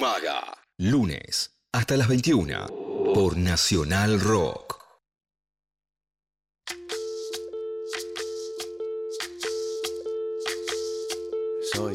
Maga. Lunes hasta las 21 por Nacional Rock. Soy,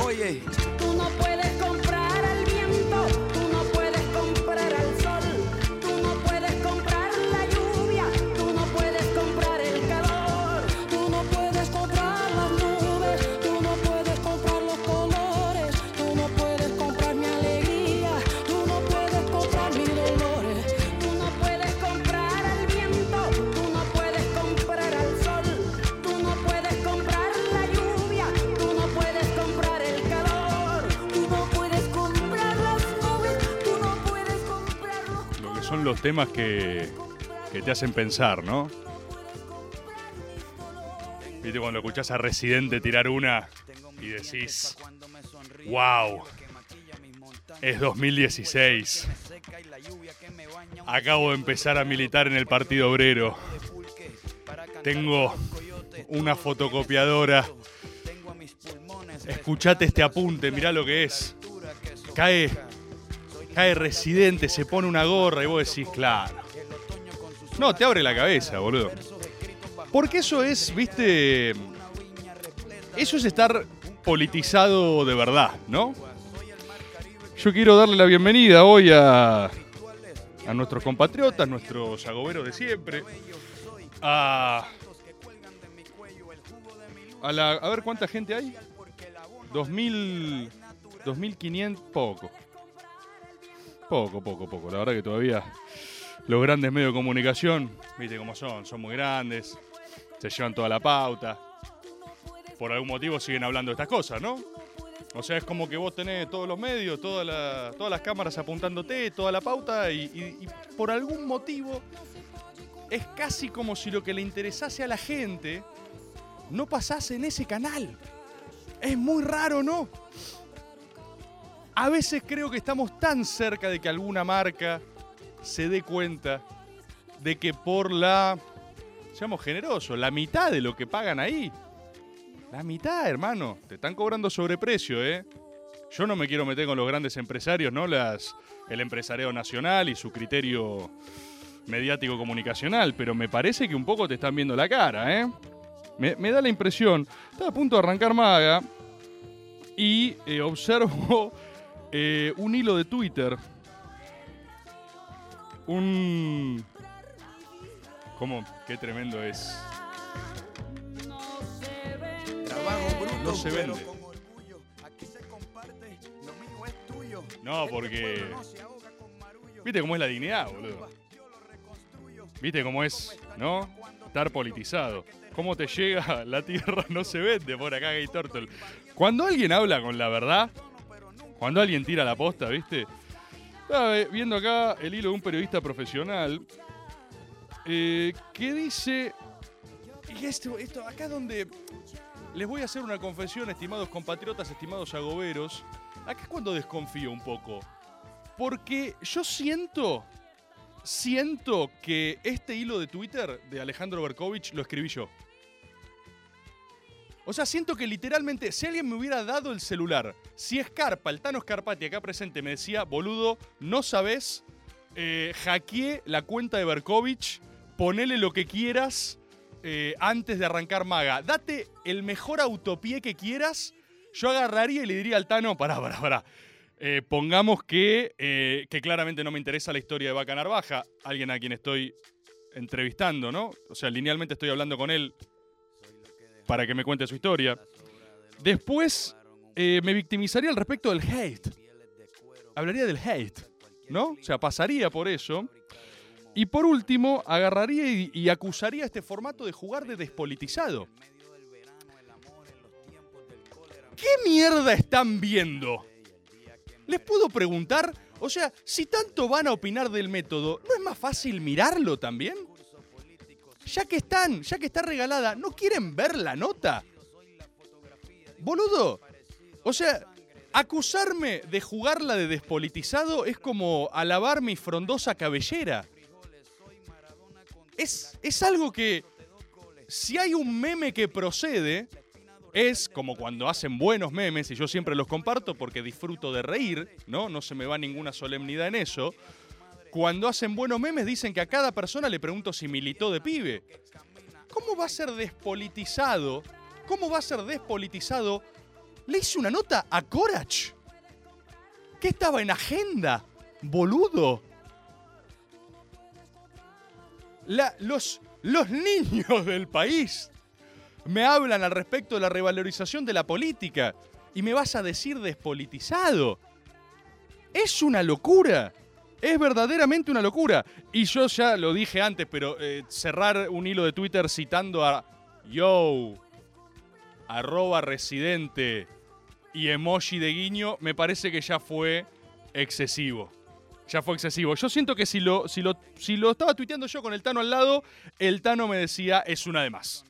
Oye, Tú no puedes los temas que, que te hacen pensar, ¿no? Viste cuando escuchás a Residente tirar una y decís, wow, es 2016. Acabo de empezar a militar en el Partido Obrero. Tengo una fotocopiadora. Escuchate este apunte, mirá lo que es. Cae, cae Residente, se pone una gorra y vos decís, claro. No, te abre la cabeza, boludo. Porque eso es, viste. Eso es estar politizado de verdad, ¿no? Yo quiero darle la bienvenida hoy a, a nuestros compatriotas, nuestros agoberos de siempre. A, a, la, a ver cuánta gente hay. 2000, 2500, poco. Poco, poco, poco. La verdad que todavía los grandes medios de comunicación, viste cómo son, son muy grandes, se llevan toda la pauta. Por algún motivo siguen hablando de estas cosas, ¿no? O sea, es como que vos tenés todos los medios, toda la- todas las cámaras apuntándote, toda la pauta, y, por algún motivo es casi como si lo que le interesase a la gente no pasase en ese canal. Es muy raro, ¿no? A veces creo que estamos tan cerca de que alguna marca se dé cuenta de que por la, seamos generosos, la mitad de lo que pagan ahí, la mitad, hermano, te están cobrando sobreprecio, ¿eh? Yo no me quiero meter con los grandes empresarios, ¿no? Las, el empresariado nacional y su criterio mediático comunicacional, pero me parece que un poco te están viendo la cara, ¿eh? Me, da la impresión, estaba a punto de arrancar Maga y eh, observo eh, un hilo de Twitter. Un... ¿Cómo? Qué tremendo es. trabajo bruto, No se vende. No, Este porque... ¿Viste cómo es la dignidad, boludo? ¿Viste cómo es, no? Estar politizado. ¿Cómo te llega la tierra? No se vende por acá, Gay Turtle. Cuando alguien habla con la verdad, cuando alguien tira la posta, ¿viste? Estaba eh, viendo acá el hilo de un periodista profesional eh, que dice. Y esto, esto, acá donde les voy a hacer una confesión, estimados compatriotas, estimados agoberos. Acá es cuando desconfío un poco. Porque yo siento, siento que este hilo de Twitter de Alejandro Berkovich lo escribí yo. O sea, siento que literalmente, si alguien me hubiera dado el celular, si Escarpa, el Tano Scarpati acá presente me decía, boludo, no sabes, eh, hackeé la cuenta de Berkovich, ponele lo que quieras eh, antes de arrancar Maga. Date el mejor autopié que quieras, yo agarraría y le diría al Tano, pará, pará, pará. Eh, pongamos que, eh, que claramente no me interesa la historia de Vaca Narvaja, alguien a quien estoy entrevistando, ¿no? O sea, linealmente estoy hablando con él para que me cuente su historia. Después eh, me victimizaría al respecto del hate. Hablaría del hate, ¿no? O sea, pasaría por eso. Y por último, agarraría y, y acusaría este formato de jugar de despolitizado. ¿Qué mierda están viendo? ¿Les puedo preguntar? O sea, si tanto van a opinar del método, ¿no es más fácil mirarlo también? Ya que están, ya que está regalada, ¿no quieren ver la nota? Boludo. O sea, acusarme de jugarla de despolitizado es como alabar mi frondosa cabellera. Es, es algo que, si hay un meme que procede, es como cuando hacen buenos memes, y yo siempre los comparto porque disfruto de reír, ¿no? No se me va ninguna solemnidad en eso. Cuando hacen buenos memes dicen que a cada persona le pregunto si militó de pibe. ¿Cómo va a ser despolitizado? ¿Cómo va a ser despolitizado? Le hice una nota a Corach. ¿Qué estaba en agenda? Boludo. Los niños del país me hablan al respecto de la revalorización de la política y me vas a decir despolitizado. Es una locura. Es verdaderamente una locura. Y yo ya lo dije antes, pero eh, cerrar un hilo de Twitter citando a Yo, arroba residente y emoji de guiño, me parece que ya fue excesivo. Ya fue excesivo. Yo siento que si lo, si lo, si lo estaba tuiteando yo con el Tano al lado, el Tano me decía, es una de más.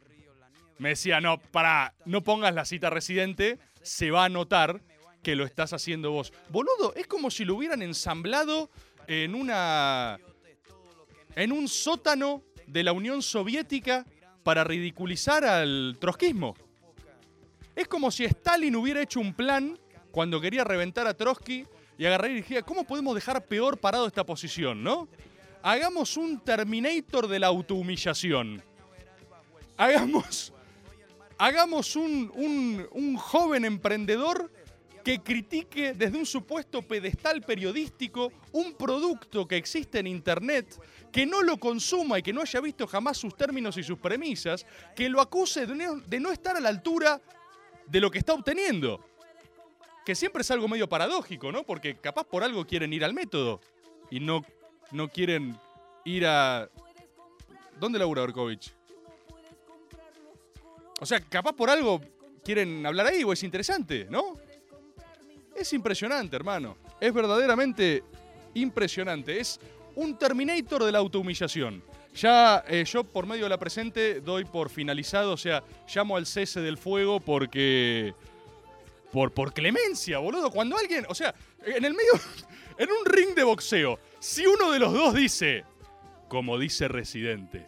Me decía, no, para, no pongas la cita residente, se va a notar que lo estás haciendo vos. Boludo, es como si lo hubieran ensamblado en una. en un sótano de la Unión Soviética para ridiculizar al trotskismo. Es como si Stalin hubiera hecho un plan cuando quería reventar a Trotsky y agarrar y dijera, ¿cómo podemos dejar peor parado esta posición, no? Hagamos un Terminator de la autohumillación. Hagamos hagamos un- un joven emprendedor que critique desde un supuesto pedestal periodístico un producto que existe en Internet, que no lo consuma y que no haya visto jamás sus términos y sus premisas, que lo acuse de no, estar a la altura de lo que está obteniendo. Que siempre es algo medio paradójico, ¿no? Porque capaz por algo quieren ir al método y no, no quieren ir a... ¿Dónde labura Berkovich? O sea, capaz por algo quieren hablar ahí o es interesante, ¿no? Es impresionante, hermano. Es verdaderamente impresionante. Es un Terminator de la autohumillación. Ya eh, yo por medio de la presente doy por finalizado, o sea, llamo al cese del fuego porque... Por, por clemencia, boludo. Cuando alguien, o sea, en el medio, en un ring de boxeo, si uno de los dos dice, como dice Residente,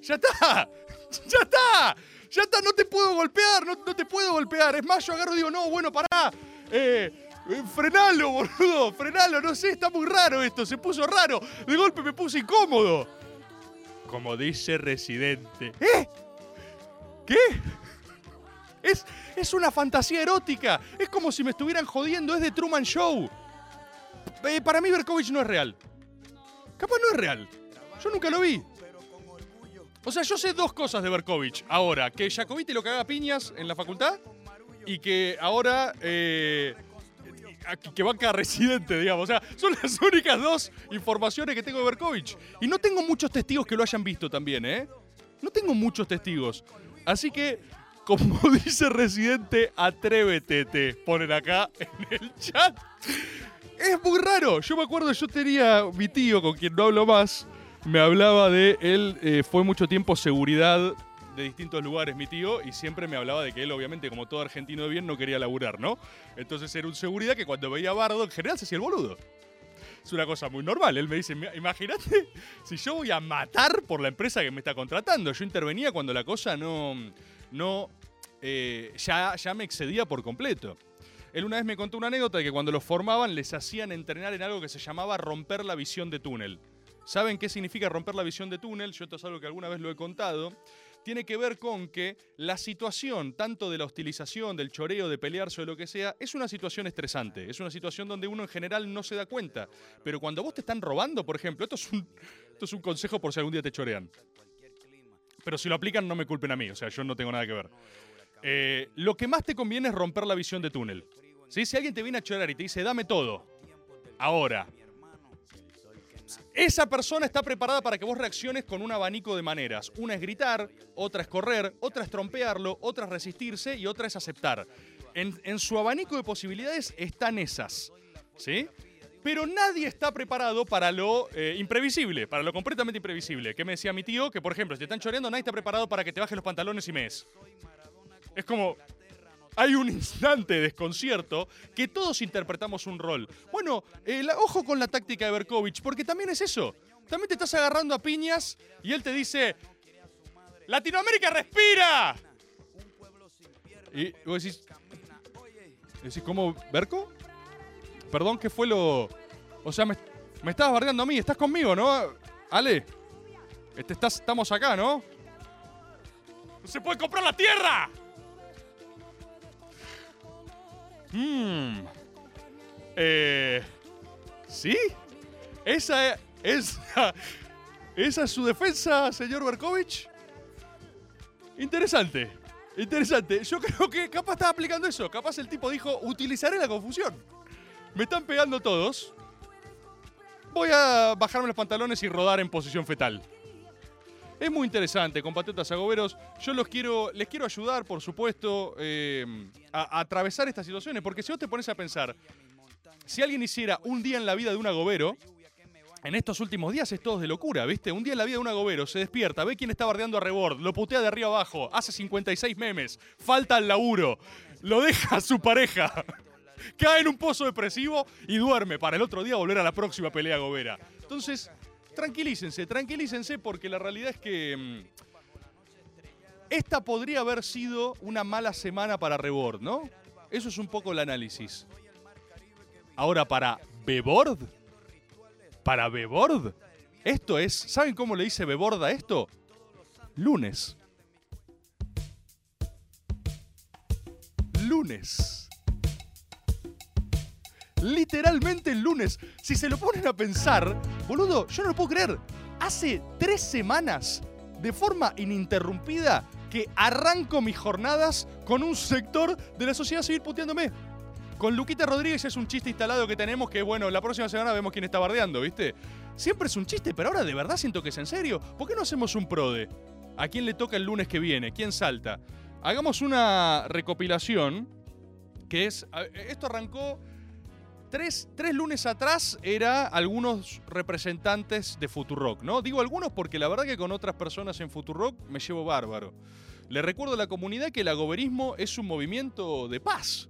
ya está, ya está, ya está, no te puedo golpear, no, no te puedo golpear. Es más, yo agarro y digo, no, bueno, pará, eh, eh, frenalo, boludo, frenalo, no sé, está muy raro esto, se puso raro. De golpe me puse incómodo. Como dice Residente. ¿Eh? ¿Qué? Es, es una fantasía erótica. Es como si me estuvieran jodiendo. Es de Truman Show. Eh, para mí, Berkovich no es real. Capaz no es real. Yo nunca lo vi. O sea, yo sé dos cosas de Berkovich. Ahora, que Jacobiti lo caga a piñas en la facultad y que ahora. eh, que banca residente, digamos. O sea, son las únicas dos informaciones que tengo de Berkovich. Y no tengo muchos testigos que lo hayan visto también, ¿eh? No tengo muchos testigos. Así que, como dice Residente, atrévete, te ponen acá en el chat. Es muy raro. Yo me acuerdo, yo tenía mi tío, con quien no hablo más, me hablaba de él, eh, fue mucho tiempo seguridad de distintos lugares mi tío y siempre me hablaba de que él obviamente como todo argentino de bien no quería laburar, ¿no? Entonces era un seguridad que cuando veía a Bardo en general se hacía el boludo. Es una cosa muy normal. Él me dice, "Mi- imagínate si yo voy a matar por la empresa que me está contratando. Yo intervenía cuando la cosa no, no eh, ya, ya me excedía por completo. Él una vez me contó una anécdota de que cuando los formaban les hacían entrenar en algo que se llamaba romper la visión de túnel. ¿Saben qué significa romper la visión de túnel? Yo esto es algo que alguna vez lo he contado. tiene que ver con que la situación, tanto de la hostilización, del choreo, de pelearse o de lo que sea, es una situación estresante. Es una situación donde uno en general no se da cuenta. Pero cuando vos te están robando, por ejemplo, esto es un, esto es un consejo por si algún día te chorean. Pero si lo aplican, no me culpen a mí, o sea, yo no tengo nada que ver. Eh, lo que más te conviene es romper la visión de túnel. ¿Sí? Si alguien te viene a chorar y te dice, dame todo, ahora, esa persona está preparada para que vos reacciones con un abanico de maneras. Una es gritar, otra es correr, otra es trompearlo, otra es resistirse y otra es aceptar. En, su abanico de posibilidades están esas. ¿Sí? Pero nadie está preparado para lo eh, imprevisible, para lo completamente imprevisible. ¿Qué me decía mi tío? Que, por ejemplo, si te están choreando, nadie está preparado para que te bajes los pantalones y mes. Es como, hay un instante de desconcierto que todos interpretamos un rol. Bueno, eh, ojo con la táctica de Berkovich, porque también es eso. También te estás agarrando a piñas y él te dice, ¡Latinoamérica respira! Y vos decís, decís ¿cómo, Berco? Perdón, ¿qué fue lo...? O sea, me, me estabas bardeando a mí, estás conmigo, ¿no? Ale, este, estás, estamos acá, ¿no? ¡No se puede comprar la tierra! Mmm. Eh. ¿Sí? Esa esa, esa es su defensa, señor Berkovich. Interesante. Interesante. Yo creo que capaz estaba aplicando eso. Capaz el tipo dijo, utilizaré la confusión. Me están pegando todos. Voy a bajarme los pantalones y rodar en posición fetal. Es muy interesante, compatriotas agoberos. Yo los quiero, les quiero ayudar, por supuesto, eh, a, atravesar estas situaciones. Porque si vos te pones a pensar, si alguien hiciera un día en la vida de un agobero, en estos últimos días es todo de locura, ¿viste? Un día en la vida de un agobero se despierta, ve quién está bardeando a Rebord, lo putea de arriba abajo, hace 56 memes, falta al laburo, lo deja a su pareja, cae en un pozo depresivo y duerme para el otro día volver a la próxima pelea agobera. Entonces, tranquilícense, tranquilícense porque la realidad es que mm, esta podría haber sido una mala semana para Rebord, ¿no? Eso es un poco el análisis. Ahora, para Bebord, para Bebord, esto es, ¿saben cómo le dice Bebord a esto? Lunes. Lunes. Literalmente el lunes. Si se lo ponen a pensar, boludo, yo no lo puedo creer. Hace tres semanas, de forma ininterrumpida, que arranco mis jornadas con un sector de la sociedad civil puteándome. Con Luquita Rodríguez es un chiste instalado que tenemos que, bueno, la próxima semana vemos quién está bardeando, ¿viste? Siempre es un chiste, pero ahora de verdad siento que es en serio. ¿Por qué no hacemos un prode? ¿A quién le toca el lunes que viene? ¿Quién salta? Hagamos una recopilación que es... Esto arrancó Tres, tres lunes atrás era algunos representantes de Futurock, ¿no? Digo algunos porque la verdad que con otras personas en Futurock me llevo bárbaro. Le recuerdo a la comunidad que el agoberismo es un movimiento de paz.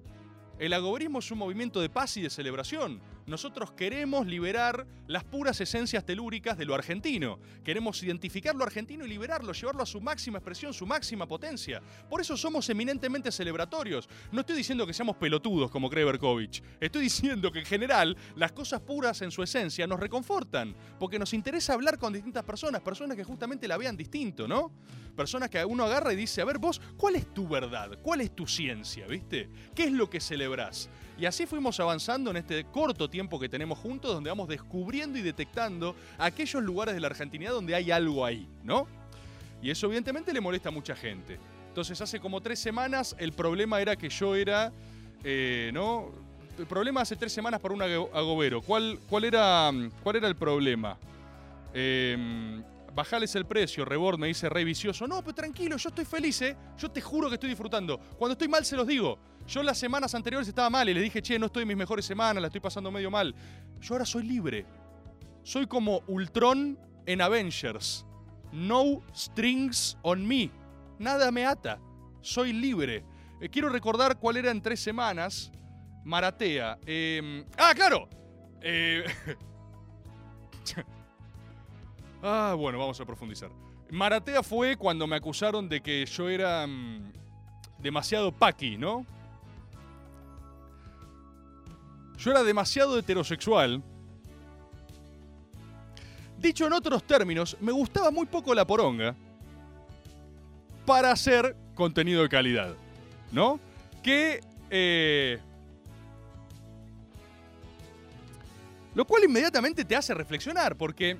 El agoberismo es un movimiento de paz y de celebración. Nosotros queremos liberar las puras esencias telúricas de lo argentino. Queremos identificar lo argentino y liberarlo, llevarlo a su máxima expresión, su máxima potencia. Por eso somos eminentemente celebratorios. No estoy diciendo que seamos pelotudos como cree Berkovich. Estoy diciendo que en general las cosas puras en su esencia nos reconfortan. Porque nos interesa hablar con distintas personas, personas que justamente la vean distinto, ¿no? Personas que uno agarra y dice, a ver vos, ¿cuál es tu verdad? ¿Cuál es tu ciencia? ¿Viste? ¿Qué es lo que celebrás? Y así fuimos avanzando en este corto tiempo que tenemos juntos, donde vamos descubriendo y detectando aquellos lugares de la Argentinidad donde hay algo ahí, ¿no? Y eso evidentemente le molesta a mucha gente. Entonces hace como tres semanas el problema era que yo era, eh, ¿no? El problema hace tres semanas para un ago- agobero. ¿Cuál, cuál, era, ¿Cuál era el problema? Eh, bajales el precio, Rebord me dice rey vicioso. No, pero tranquilo, yo estoy feliz, ¿eh? Yo te juro que estoy disfrutando. Cuando estoy mal se los digo. Yo las semanas anteriores estaba mal y les dije, che, no estoy en mis mejores semanas, la estoy pasando medio mal. Yo ahora soy libre. Soy como Ultron en Avengers. No strings on me. Nada me ata. Soy libre. Eh, quiero recordar cuál era en tres semanas. Maratea. Eh, ah, claro. Eh, ah, bueno, vamos a profundizar. Maratea fue cuando me acusaron de que yo era mm, demasiado paqui, ¿no? Yo era demasiado heterosexual. Dicho en otros términos, me gustaba muy poco la poronga. para hacer contenido de calidad, ¿no? Que... eh, lo cual inmediatamente te hace reflexionar, porque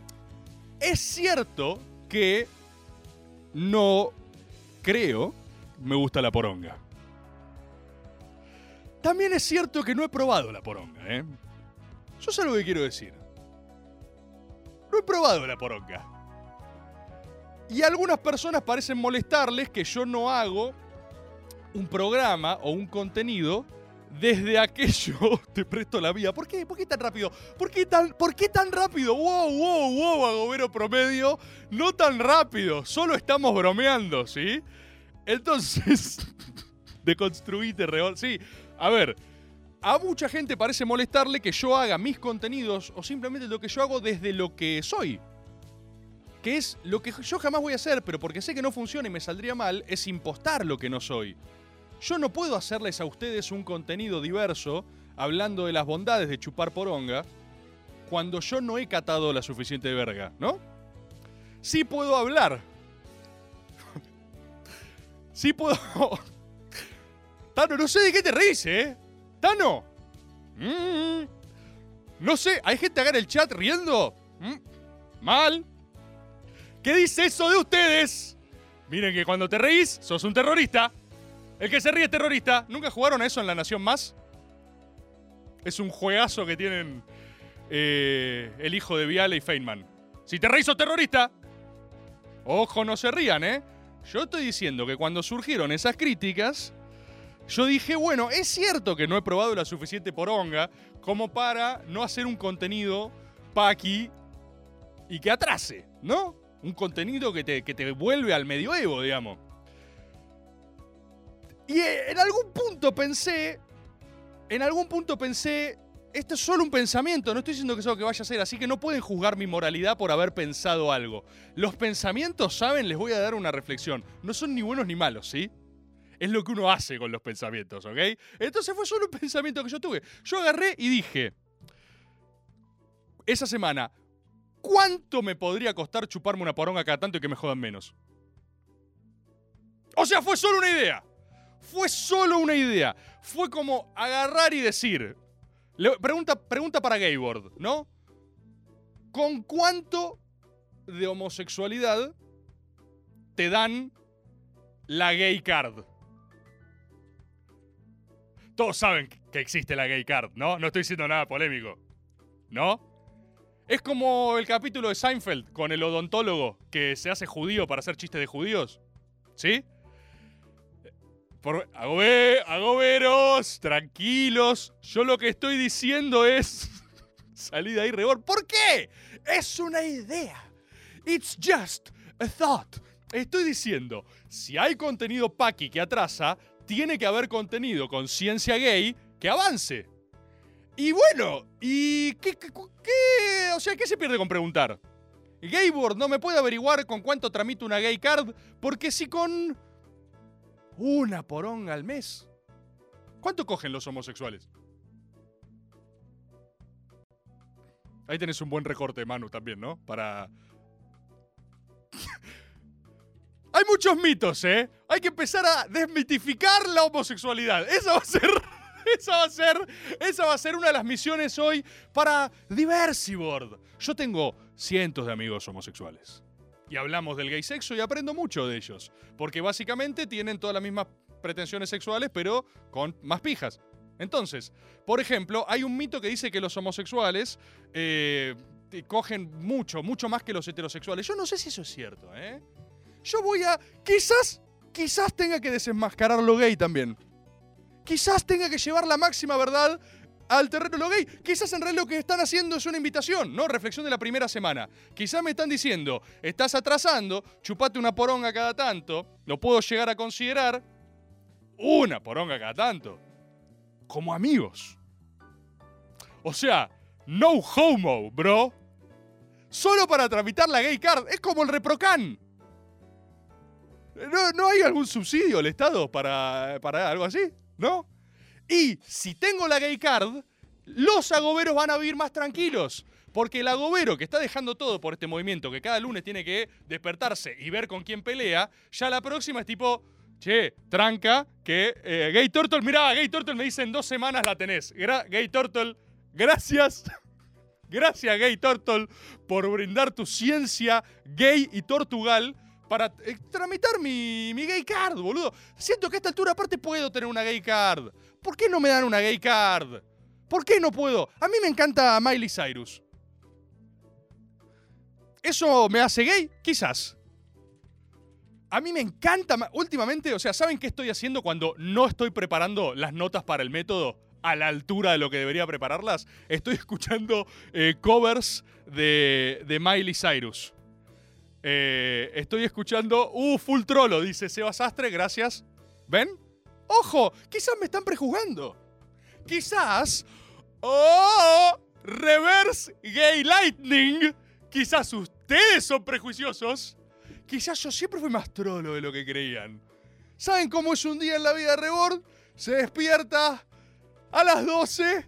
es cierto que no creo me gusta la poronga. También es cierto que no he probado la poronga, ¿eh? Yo sé lo que quiero decir. No he probado la poronga. Y algunas personas parecen molestarles que yo no hago un programa o un contenido desde aquello te presto la vía. ¿Por qué? ¿Por qué tan rápido? ¿Por qué tan, ¿Por qué tan rápido? Wow, wow, wow, agobero promedio. No tan rápido. Solo estamos bromeando, ¿sí? Entonces, deconstruite, reol. Sí, a ver. A mucha gente parece molestarle que yo haga mis contenidos o simplemente lo que yo hago desde lo que soy. Que es lo que yo jamás voy a hacer, pero porque sé que no funciona y me saldría mal, es impostar lo que no soy. Yo no puedo hacerles a ustedes un contenido diverso hablando de las bondades de chupar poronga cuando yo no he catado la suficiente verga, ¿no? Sí puedo hablar. Sí puedo... Tano, no sé de qué te reís, ¿eh? Tano. Mm. No sé, ¿hay gente acá en el chat riendo? Mm. Mal. ¿Qué dice eso de ustedes? Miren que cuando te reís, sos un terrorista. El que se ríe es terrorista. ¿Nunca jugaron a eso en La Nación Más? Es un juegazo que tienen eh, el hijo de Viale y Feynman. Si te reís sos terrorista. Ojo, no se rían, ¿eh? Yo estoy diciendo que cuando surgieron esas críticas, yo dije, bueno, es cierto que no he probado la suficiente poronga como para no hacer un contenido paqui y que atrase, ¿no? Un contenido que te, que te vuelve al medioevo, digamos. Y eh, en algún punto pensé, en algún punto pensé, esto es solo un pensamiento, no estoy diciendo que es algo que vaya a ser, así que no pueden juzgar mi moralidad por haber pensado algo. Los pensamientos, ¿saben? Les voy a dar una reflexión. No son ni buenos ni malos, ¿sí? Es lo que uno hace con los pensamientos, ¿ok? Entonces fue solo un pensamiento que yo tuve. Yo agarré y dije, esa semana, ¿cuánto me podría costar chuparme una poronga cada tanto y que me jodan menos? O sea, fue solo una idea. Fue solo una idea. Fue como agarrar y decir. le- pregunta, pregunta para Gaybord, ¿no? ¿Con cuánto de homosexualidad te dan la gay card? Todos saben que existe la gay card, ¿no? No estoy diciendo nada polémico. ¿No? Es como el capítulo de Seinfeld con el odontólogo que se hace judío para hacer chistes de judíos. ¿Sí? Por, agobe- agoberos, tranquilos. Yo lo que estoy diciendo es. Salí de ahí, rebor. ¿Por qué? Es una idea. It's just a thought. Estoy diciendo, si hay contenido paqui que atrasa, tiene que haber contenido con ciencia gay que avance. Y bueno, ¿y qué, qué- O sea, ¿qué se pierde con preguntar? Gayboard no me puede averiguar con cuánto tramito una gay card, porque si con una poronga al mes. ¿Cuánto cogen los homosexuales? Ahí tenés un buen recorte, Manu, también, ¿no? Para... Hay muchos mitos, ¿eh? Hay que empezar a desmitificar la homosexualidad. Eso va a ser... Esa va a ser, esa va a ser una de las misiones hoy para Diversiboard. Yo tengo cientos de amigos homosexuales. Y hablamos del gay sexo y aprendo mucho de ellos. Porque básicamente tienen todas las mismas pretensiones sexuales, pero con más pijas. Entonces, por ejemplo, hay un mito que dice que los homosexuales eh, cogen mucho, mucho más que los heterosexuales. Yo no sé si eso es cierto, ¿eh? Yo voy a. Quizás, quizás tenga que desenmascarar lo gay también. Quizás tenga que llevar la máxima verdad al terreno lo gay. Quizás en realidad lo que están haciendo es una invitación, ¿no? Reflexión de la primera semana. Quizás me están diciendo, estás atrasando, chupate una poronga cada tanto, lo puedo llegar a considerar una poronga cada tanto. Como amigos. O sea, no homo, bro. Solo para tramitar la gay card. Es como el reprocan. ¿No, no hay algún subsidio al Estado para, para algo así? ¿No? Y si tengo la gay card, los agoberos van a vivir más tranquilos. Porque el agobero que está dejando todo por este movimiento, que cada lunes tiene que despertarse y ver con quién pelea, ya la próxima es tipo, che, tranca, que eh, Gay Turtle, mirá, Gay Turtle me dice en dos semanas la tenés. Gay Turtle, gracias. Gracias, Gay Turtle, por brindar tu ciencia gay y tortugal para eh, tramitar mi, mi gay card, boludo. Siento que a esta altura aparte puedo tener una gay card. ¿Por qué no me dan una gay card? ¿Por qué no puedo? A mí me encanta Miley Cyrus. ¿Eso me hace gay? Quizás. A mí me encanta, ma- últimamente, o sea, ¿saben qué estoy haciendo cuando no estoy preparando las notas para el método a la altura de lo que debería prepararlas? Estoy escuchando eh, covers de, de Miley Cyrus. Eh, estoy escuchando, uh, full trolo, dice Sebas Sastre, gracias. ¿Ven? Ojo, quizás me están prejuzgando. Quizás, oh, reverse gay lightning, quizás ustedes son prejuiciosos. Quizás yo siempre fui más trolo de lo que creían. ¿Saben cómo es un día en la vida de Rebord? Se despierta a las 12,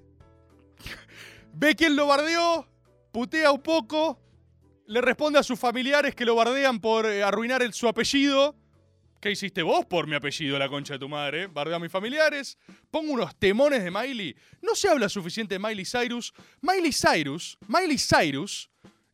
ve quién lo bardeó, putea un poco, le responde a sus familiares que lo bardean por eh, arruinar el- su apellido. ¿Qué hiciste vos por mi apellido, la concha de tu madre? Bardeo a mis familiares. Pongo unos temones de Miley. No se habla suficiente de Miley Cyrus. Miley Cyrus, Miley Cyrus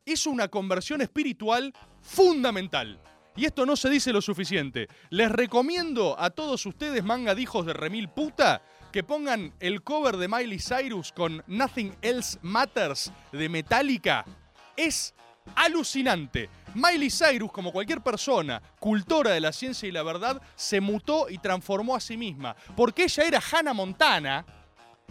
hizo una conversión espiritual fundamental. Y esto no se dice lo suficiente. Les recomiendo a todos ustedes, manga de hijos de remil puta, que pongan el cover de Miley Cyrus con Nothing Else Matters de Metallica. Es alucinante. Miley Cyrus, como cualquier persona, cultora de la ciencia y la verdad, se mutó y transformó a sí misma. Porque ella era Hannah Montana,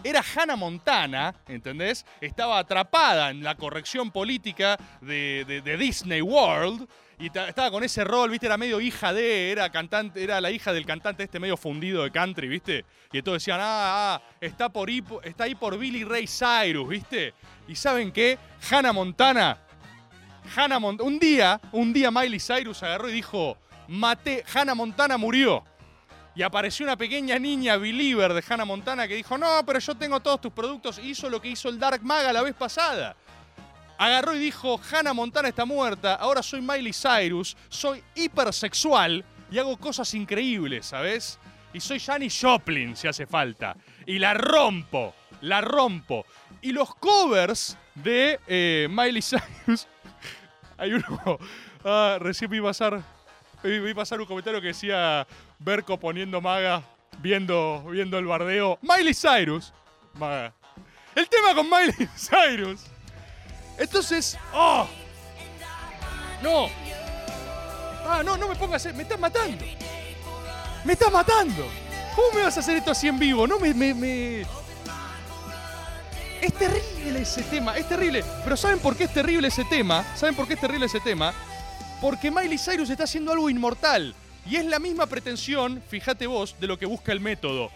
era Hannah Montana, ¿entendés? Estaba atrapada en la corrección política de, Disney World y ta- estaba con ese rol, ¿viste? Era medio hija de, era cantante, era la hija del cantante este medio fundido de country, ¿viste? Y todos decían, ah, ah, está, por está ahí por Billy Ray Cyrus, ¿viste? Y ¿saben qué? Hannah Montana, Hannah Mont- un día, un día Miley Cyrus agarró y dijo, maté, Hannah Montana murió. Y apareció una pequeña niña believer de Hannah Montana que dijo, no, pero yo tengo todos tus productos. Hizo lo que hizo el Dark Maga la vez pasada. Agarró y dijo, Hannah Montana está muerta, ahora soy Miley Cyrus, soy hipersexual y hago cosas increíbles, ¿sabes? Y soy Janis Joplin si hace falta. Y la rompo, la rompo. Y los covers de eh, Miley Cyrus... Hay uno... ah, recién vi pasar, vi, pasar un comentario que decía Berco poniendo maga, viendo, viendo el bardeo. Miley Cyrus. Maga. El tema con Miley Cyrus. Entonces, ¡oh! ¡No! ¡Ah, no, no me pongas! Me estás matando. ¡Me estás matando! ¿Cómo me vas a hacer esto así en vivo? No me, me- Es terrible ese tema, es terrible. Pero ¿saben por qué es terrible ese tema? ¿Saben por qué es terrible ese tema? Porque Miley Cyrus está haciendo algo inmortal. Y es la misma pretensión, fíjate vos, de lo que busca el método.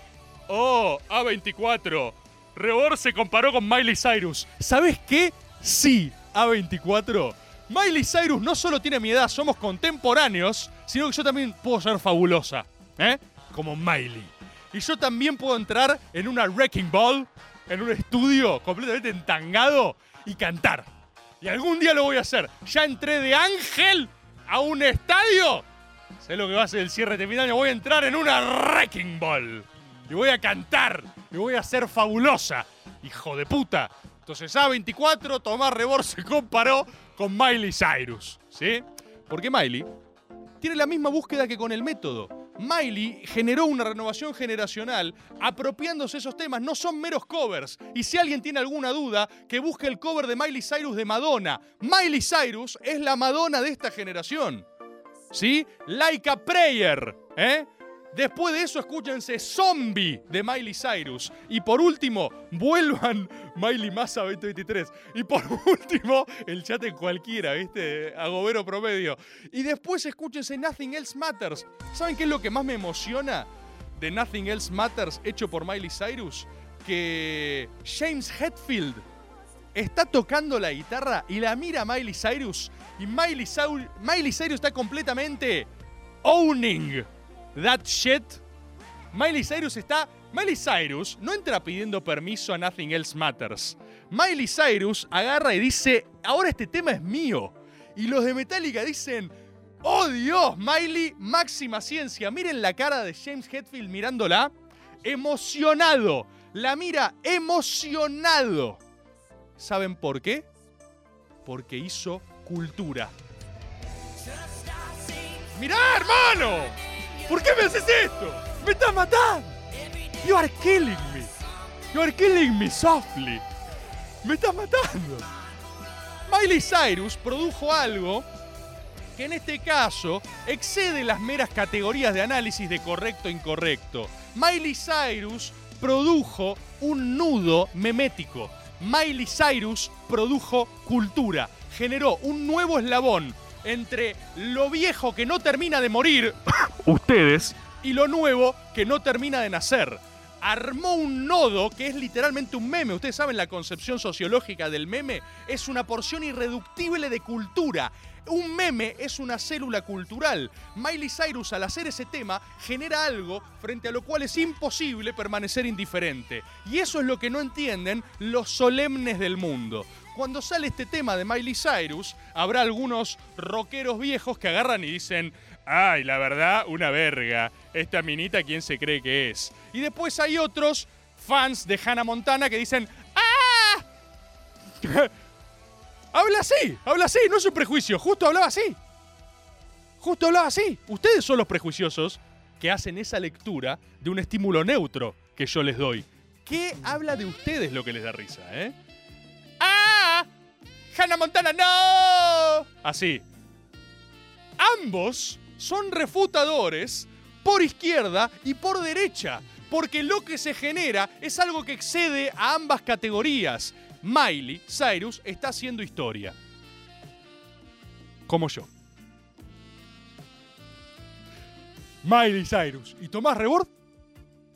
Oh, A24. Rebor se comparó con Miley Cyrus. ¿Sabes qué? Sí, A24. Miley Cyrus no solo tiene mi edad, somos contemporáneos, sino que yo también puedo ser fabulosa. ¿Eh? Como Miley. Y yo también puedo entrar en una Wrecking Ball, en un estudio completamente entangado y cantar. Y algún día lo voy a hacer. Ya entré de ángel a un estadio. Sé lo que va a ser el cierre de de año. Voy a entrar en una Wrecking Ball. Y voy a cantar. Y voy a ser fabulosa. Hijo de puta. Entonces A24, Tomás Rebor se comparó con Miley Cyrus. ¿Sí? Porque Miley tiene la misma búsqueda que con el método. Miley generó una renovación generacional apropiándose esos temas, no son meros covers. Y si alguien tiene alguna duda, que busque el cover de Miley Cyrus de Madonna. Miley Cyrus es la Madonna de esta generación. ¿Sí? Like a Prayer. ¿eh? Después de eso, escúchense Zombie de Miley Cyrus. Y por último, vuelvan Miley Massa 2023. Y por último, el chat en cualquiera, ¿viste? Agobero promedio. Y después escúchense Nothing Else Matters. ¿Saben qué es lo que más me emociona de Nothing Else Matters hecho por Miley Cyrus? Que James Hetfield está tocando la guitarra y la mira Miley Cyrus. Y Miley, Miley Cyrus está completamente owning that shit. Miley Cyrus está Miley Cyrus no entra pidiendo permiso a Nothing Else Matters. Miley Cyrus agarra y dice, ahora este tema es mío. Y los de Metallica dicen, oh Dios, Miley, máxima ciencia. Miren la cara de James Hetfield mirándola. Emocionado. La mira emocionado. ¿Saben por qué? Porque hizo cultura. Mirá, hermano. ¿Por qué me haces esto? Me estás matando. You are killing me. You are killing me softly. Me estás matando. Miley Cyrus produjo algo que en este caso excede las meras categorías de análisis de correcto e incorrecto. Miley Cyrus produjo un nudo memético. Miley Cyrus produjo cultura. Generó un nuevo eslabón entre lo viejo que no termina de morir, ustedes, y lo nuevo que no termina de nacer. Armó un nodo que es literalmente un meme. Ustedes saben la concepción sociológica del meme. Es una porción irreductible de cultura. Un meme es una célula cultural. Miley Cyrus al hacer ese tema genera algo frente a lo cual es imposible permanecer indiferente. Y eso es lo que no entienden los solemnes del mundo. Cuando sale este tema de Miley Cyrus, habrá algunos rockeros viejos que agarran y dicen, ay, la verdad, una verga. Esta minita, ¿quién se cree que es? Y después hay otros fans de Hannah Montana que dicen, ¡ah! habla así, habla así, no es un prejuicio, justo hablaba así. Justo hablaba así. Ustedes son los prejuiciosos que hacen esa lectura de un estímulo neutro que yo les doy. ¿Qué habla de ustedes lo que les da risa, eh? ¡Ah! ¡Hannah Montana, no! Así. Ambos son refutadores por izquierda y por derecha, porque lo que se genera es algo que excede a ambas categorías. Miley Cyrus está haciendo historia. Como yo. Miley Cyrus y Tomás Rebord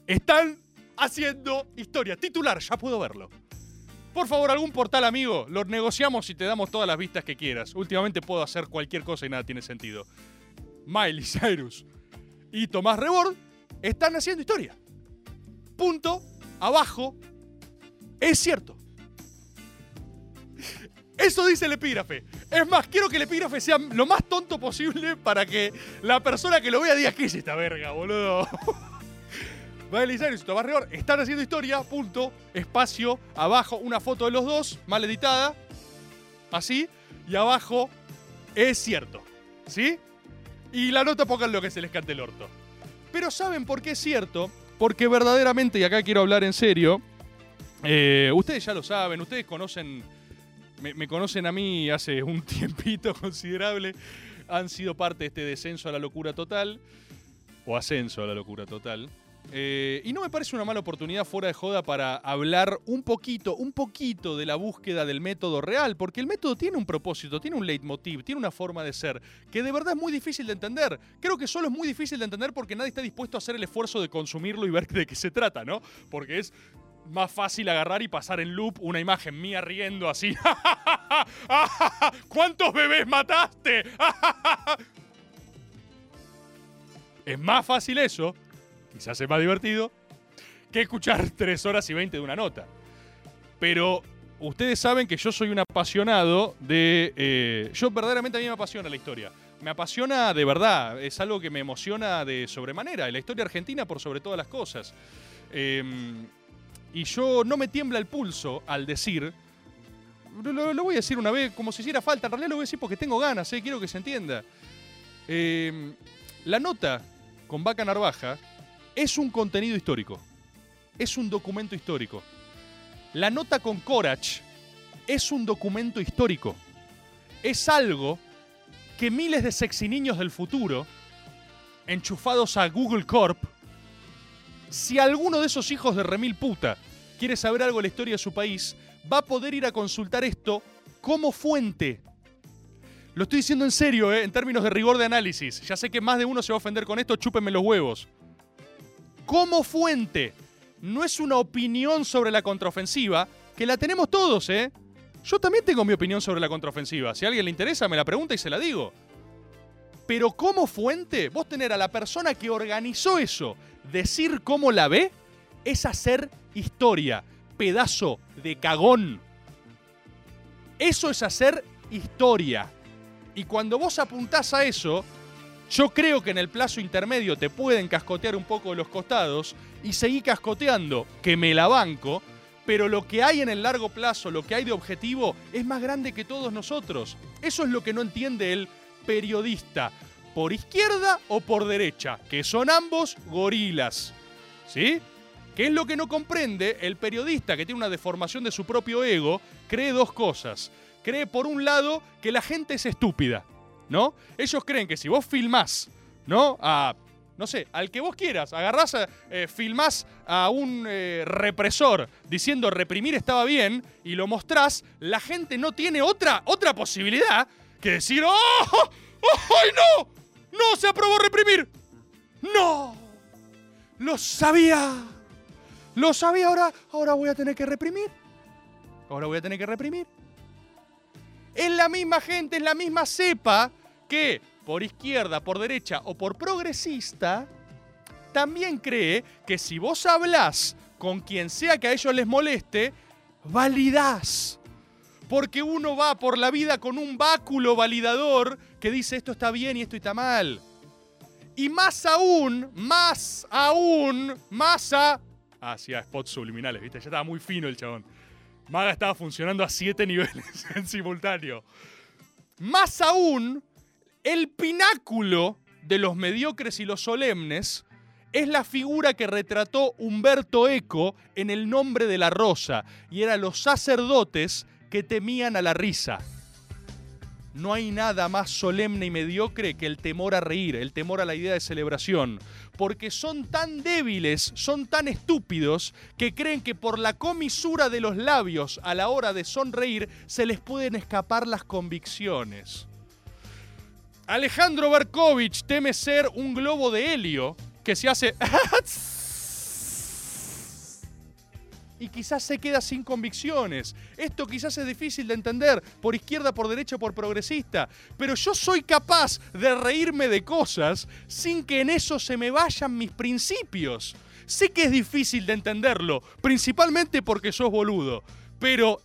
están haciendo historia. Titular, ya puedo verlo. Por favor, algún portal amigo, lo negociamos y te damos todas las vistas que quieras. Últimamente puedo hacer cualquier cosa y nada tiene sentido. Miley Cyrus y Tomás Rebord están haciendo historia. Punto, abajo, es cierto. Eso dice el epígrafe. Es más, quiero que el epígrafe sea lo más tonto posible para que la persona que lo vea diga, ¿qué es esta verga, boludo? Miley Cyrus y Tomás Rebord están haciendo historia, punto, espacio, abajo una foto de los dos, mal editada, así, y abajo es cierto, ¿sí? Y la nota pongan lo que se les cante el orto. Pero ¿saben por qué es cierto? Porque verdaderamente, y acá quiero hablar en serio, eh, ustedes ya lo saben, ustedes conocen, me, me conocen a mí hace un tiempito considerable, han sido parte de este descenso a la locura total, o ascenso a la locura total. Eh, y no me parece una mala oportunidad fuera de joda para hablar un poquito, un poquito de la búsqueda del método real, porque el método tiene un propósito, tiene un leitmotiv, tiene una forma de ser, que de verdad es muy difícil de entender. Creo que solo es muy difícil de entender porque nadie está dispuesto a hacer el esfuerzo de consumirlo y ver de qué se trata, ¿no? Porque es más fácil agarrar y pasar en loop una imagen mía riendo así. ¿Cuántos bebés mataste? es más fácil eso quizás es más divertido, que escuchar 3 horas y 20 de una nota. Pero ustedes saben que yo soy un apasionado de... eh, yo verdaderamente a mí me apasiona la historia. Me apasiona de verdad, es algo que me emociona de sobremanera, la historia argentina por sobre todas las cosas. Eh, y yo no me tiembla el pulso al decir, lo, voy a decir una vez como si hiciera falta, en realidad lo voy a decir porque tengo ganas, eh, quiero que se entienda. Eh, la nota con Vaca Narvaja es un contenido histórico. Es un documento histórico. La nota con Corach es un documento histórico. Es algo que miles de sexy niños del futuro, enchufados a Google Corp, si alguno de esos hijos de remil puta quiere saber algo de la historia de su país, va a poder ir a consultar esto como fuente. Lo estoy diciendo en serio, ¿eh? en términos de rigor de análisis. Ya sé que más de uno se va a ofender con esto, chúpenme los huevos como fuente. No es una opinión sobre la contraofensiva, que la tenemos todos, ¿eh? Yo también tengo mi opinión sobre la contraofensiva. Si a alguien le interesa, me la pregunta y se la digo. Pero como fuente, vos tener a la persona que organizó eso, decir cómo la ve, es hacer historia, pedazo de cagón. Eso es hacer historia. Y cuando vos apuntás a eso, yo creo que en el plazo intermedio te pueden cascotear un poco de los costados y seguir cascoteando, que me la banco, pero lo que hay en el largo plazo, lo que hay de objetivo, es más grande que todos nosotros. Eso es lo que no entiende el periodista, por izquierda o por derecha, que son ambos gorilas. ¿Sí? ¿Qué es lo que no comprende? El periodista que tiene una deformación de su propio ego cree dos cosas. Cree, por un lado, que la gente es estúpida, ¿no? Ellos creen que si vos filmás, ¿no? A, no sé, al que vos quieras, agarrás, a, eh, filmás a un eh, represor diciendo reprimir estaba bien y lo mostrás, la gente no tiene otra, otra posibilidad que decir, ¡Oh! ¡Oh! ¡Ay, no! ¡No se aprobó reprimir! ¡No! ¡Lo sabía! Lo sabía, ahora, ahora voy a tener que reprimir. Ahora voy a tener que reprimir. Es la misma gente, es la misma cepa que por izquierda, por derecha o por progresista, también cree que si vos hablás con quien sea que a ellos les moleste, validás. Porque uno va por la vida con un báculo validador que dice esto está bien y esto está mal. Y más aún, más aún, más a... Hacía spots subliminales, ¿viste? Ya estaba muy fino el chabón. Maga estaba funcionando a siete niveles en simultáneo. Más aún, el pináculo de los mediocres y los solemnes es la figura que retrató Humberto Eco en El nombre de la rosa, y eran los sacerdotes que temían a la risa. No hay nada más solemne y mediocre que el temor a reír, el temor a la idea de celebración, porque son tan débiles, son tan estúpidos, que creen que por la comisura de los labios a la hora de sonreír se les pueden escapar las convicciones. Alejandro Berkovich teme ser un globo de helio que se hace... y quizás se queda sin convicciones. Esto quizás es difícil de entender, por izquierda, por derecha, por progresista, pero yo soy capaz de reírme de cosas sin que en eso se me vayan mis principios. Sé que es difícil de entenderlo, principalmente porque sos boludo, pero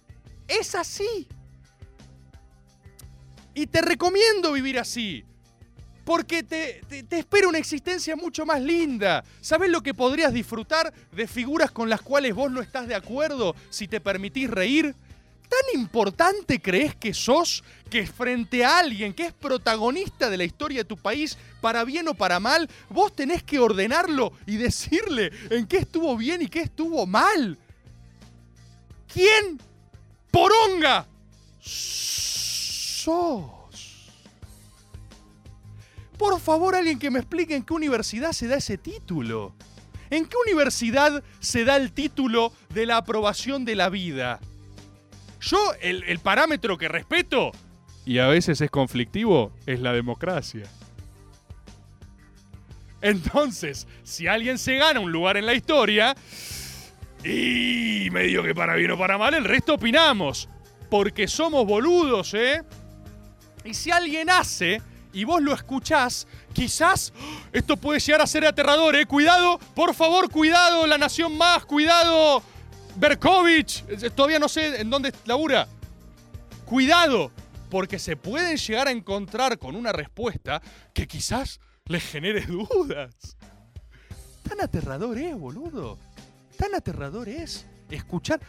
es así. Y te recomiendo vivir así. Porque te, te, espera una existencia mucho más linda. ¿Sabes lo que podrías disfrutar de figuras con las cuales vos no estás de acuerdo si te permitís reír? ¿Tan importante crees que sos que frente a alguien que es protagonista de la historia de tu país, para bien o para mal, vos tenés que ordenarlo y decirle en qué estuvo bien y qué estuvo mal? ¿Quién? ¡Poronga! sos. Por favor, alguien que me explique en qué universidad se da ese título. ¿En qué universidad se da el título de la aprobación de la vida? Yo, el, el, parámetro que respeto, y a veces es conflictivo, es la democracia. Entonces, si alguien se gana un lugar en la historia, y medio que para bien o para mal, el resto opinamos. Porque somos boludos, ¿eh? Y si alguien hace y vos lo escuchás, quizás esto puede llegar a ser aterrador, ¿eh? Cuidado, por favor, cuidado, La Nación Más, cuidado, Berkovich, todavía no sé en dónde labura. Cuidado, porque se pueden llegar a encontrar con una respuesta que quizás les genere dudas. Tan aterrador es, boludo. Tan aterrador es escuchar.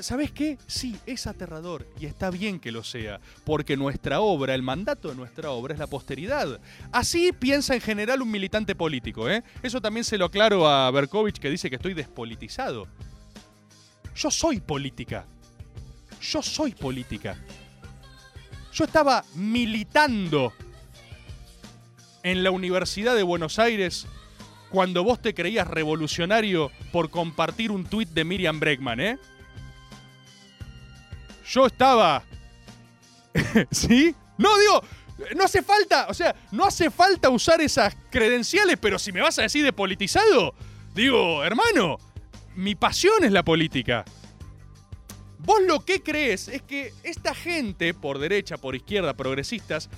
¿Sabes qué? Sí, es aterrador y está bien que lo sea, porque nuestra obra, el mandato de nuestra obra es la posteridad. Así piensa en general un militante político, ¿eh? Eso también se lo aclaro a Berkovich que dice que estoy despolitizado. Yo soy política. Yo soy política. Yo estaba militando en la Universidad de Buenos Aires cuando vos te creías revolucionario por compartir un tuit de Miriam Bregman, ¿eh? Yo estaba. ¿Sí? No, digo, no hace falta, o sea, no hace falta usar esas credenciales, pero si me vas a decir de politizado, digo, hermano, mi pasión es la política. Vos lo que crees es que esta gente, por derecha, por izquierda, progresistas,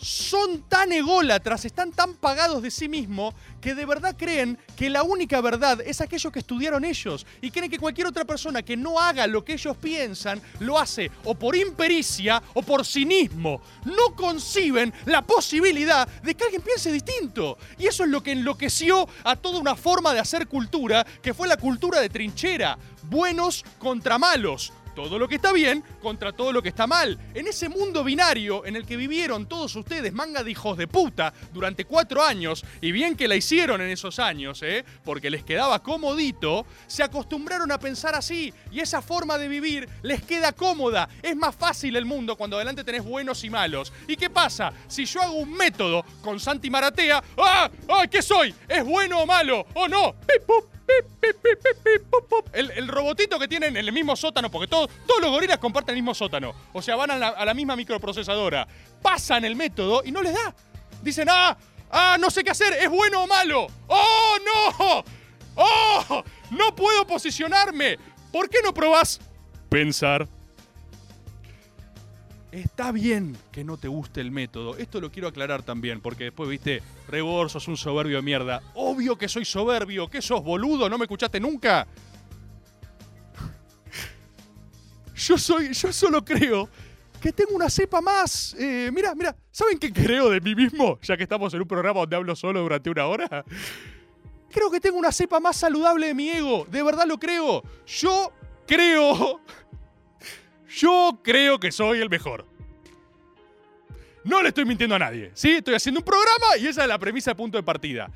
son tan ególatras, están tan pagados de sí mismos, que de verdad creen que la única verdad es aquello que estudiaron ellos. Y creen que cualquier otra persona que no haga lo que ellos piensan, lo hace o por impericia o por cinismo. No conciben la posibilidad de que alguien piense distinto. Y eso es lo que enloqueció a toda una forma de hacer cultura, que fue la cultura de trinchera. Buenos contra malos todo lo que está bien contra todo lo que está mal. En ese mundo binario en el que vivieron todos ustedes, manga de hijos de puta, durante cuatro años, y bien que la hicieron en esos años, ¿eh? porque les quedaba comodito, se acostumbraron a pensar así, y esa forma de vivir les queda cómoda. Es más fácil el mundo cuando adelante tenés buenos y malos. ¿Y qué pasa? Si yo hago un método con Santi Maratea, ¡ah! ¡ah! ¿Qué soy? ¿Es bueno o malo? ¿O no? ¡Pip! El, robotito que tienen en el mismo sótano, porque todos los gorilas comparten el mismo sótano. O sea, van a la, a la, misma microprocesadora. Pasan el método y no les da. Dicen, ah, ah, no sé qué hacer, es bueno o malo. ¡Oh, no! ¡Oh! No puedo posicionarme. ¿Por qué no probás pensar? Está bien que no te guste el método. Esto lo quiero aclarar también, porque después, viste, Rebor, sos un soberbio de mierda. Obvio que soy soberbio. ¿Qué sos, boludo? ¿No me escuchaste nunca? Yo soy. Yo solo creo que tengo una cepa más. Eh, mira, mira. ¿Saben qué creo de mí mismo? Ya que estamos en un programa donde hablo solo durante una hora. Creo que tengo una cepa más saludable de mi ego. De verdad lo creo. Yo creo yo creo que soy el mejor. No le estoy mintiendo a nadie, ¿sí? Estoy haciendo un programa y esa es la premisa de punto de partida.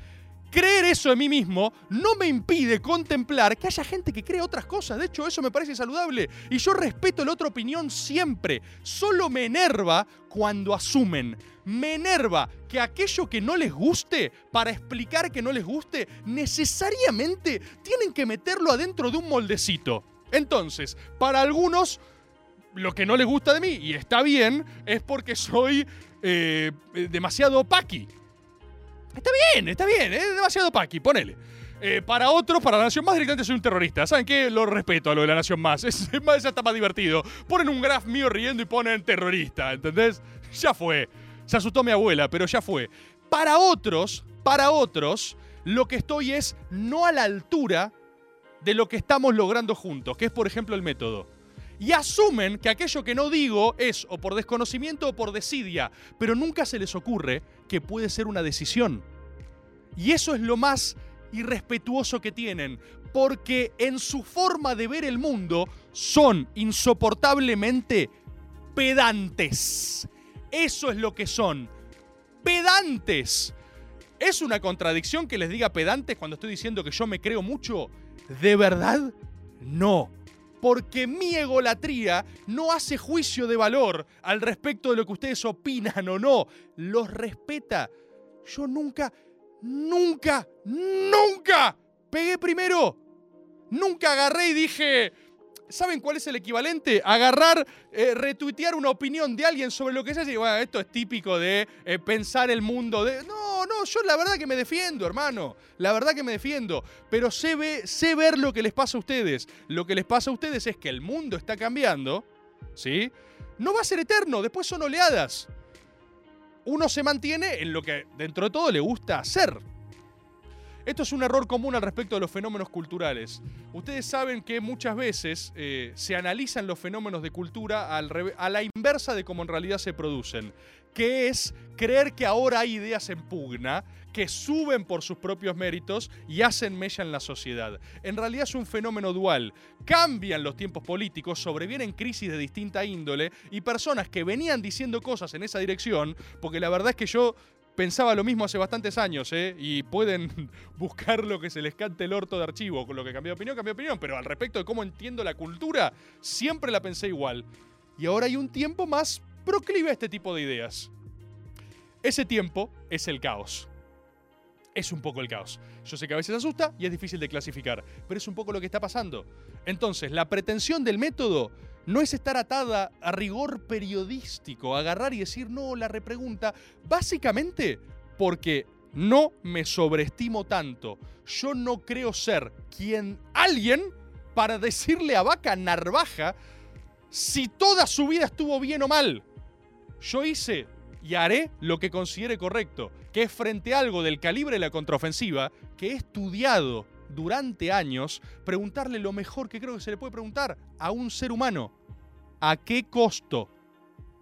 Creer eso de mí mismo no me impide contemplar que haya gente que cree otras cosas. De hecho, eso me parece saludable. Y yo respeto la otra opinión siempre. Solo me enerva cuando asumen. Me enerva que aquello que no les guste, para explicar que no les guste, necesariamente tienen que meterlo adentro de un moldecito. Entonces, para algunos lo que no les gusta de mí, y está bien, es porque soy eh, demasiado paqui. Está bien, está bien, es demasiado paqui, ponele. Eh, para otros, para la Nación Más, directamente soy un terrorista. ¿Saben qué? Lo respeto a lo de la Nación Más. Es, más, ya está más divertido. Ponen un graph mío riendo y ponen terrorista, ¿entendés? Ya fue. Se asustó mi abuela, pero ya fue. Para otros, para otros, lo que estoy es no a la altura de lo que estamos logrando juntos, que es, por ejemplo, el método y asumen que aquello que no digo es o por desconocimiento o por desidia, pero nunca se les ocurre que puede ser una decisión. Y eso es lo más irrespetuoso que tienen, porque en su forma de ver el mundo son insoportablemente pedantes. Eso es lo que son. Pedantes. ¿Es una contradicción que les diga pedantes cuando estoy diciendo que yo me creo mucho? ¿De verdad? No porque mi egolatría no hace juicio de valor al respecto de lo que ustedes opinan o no. Los respeta. Yo nunca, nunca, nunca pegué primero. Nunca agarré y dije, ¿Saben cuál es el equivalente? Agarrar, eh, retuitear una opinión de alguien sobre lo que se hace. Bueno, esto es típico de eh, pensar el mundo de. No, yo la verdad que me defiendo, hermano. La verdad que me defiendo. Pero sé, ve, sé ver lo que les pasa a ustedes. Lo que les pasa a ustedes es que el mundo está cambiando. ¿Sí? No va a ser eterno, después son oleadas. Uno se mantiene en lo que dentro de todo le gusta hacer. Esto es un error común al respecto de los fenómenos culturales. Ustedes saben que muchas veces eh, se analizan los fenómenos de cultura a la inversa de cómo en realidad se producen, que es creer que ahora hay ideas en pugna, que suben por sus propios méritos y hacen mella en la sociedad. En realidad es un fenómeno dual. Cambian los tiempos políticos, sobrevienen crisis de distinta índole y personas que venían diciendo cosas en esa dirección, porque la verdad es que yo pensaba lo mismo hace bastantes años, ¿eh? Y pueden buscar lo que se les cante el orto de archivo, con lo que cambié de opinión, cambié de opinión, pero al respecto de cómo entiendo la cultura, siempre la pensé igual. Y ahora hay un tiempo más proclive a este tipo de ideas. Ese tiempo es el caos. Es un poco el caos. Yo sé que a veces asusta y es difícil de clasificar, pero es un poco lo que está pasando. Entonces, la pretensión del método no es estar atada a rigor periodístico, agarrar y decir no, la repregunta, básicamente porque no me sobreestimo tanto. Yo no creo ser quien alguien para decirle a Vaca Narvaja si toda su vida estuvo bien o mal. Yo hice y haré lo que considere correcto, que es frente a algo del calibre de la contraofensiva, que he estudiado durante años, preguntarle lo mejor que creo que se le puede preguntar a un ser humano. ¿A qué costo?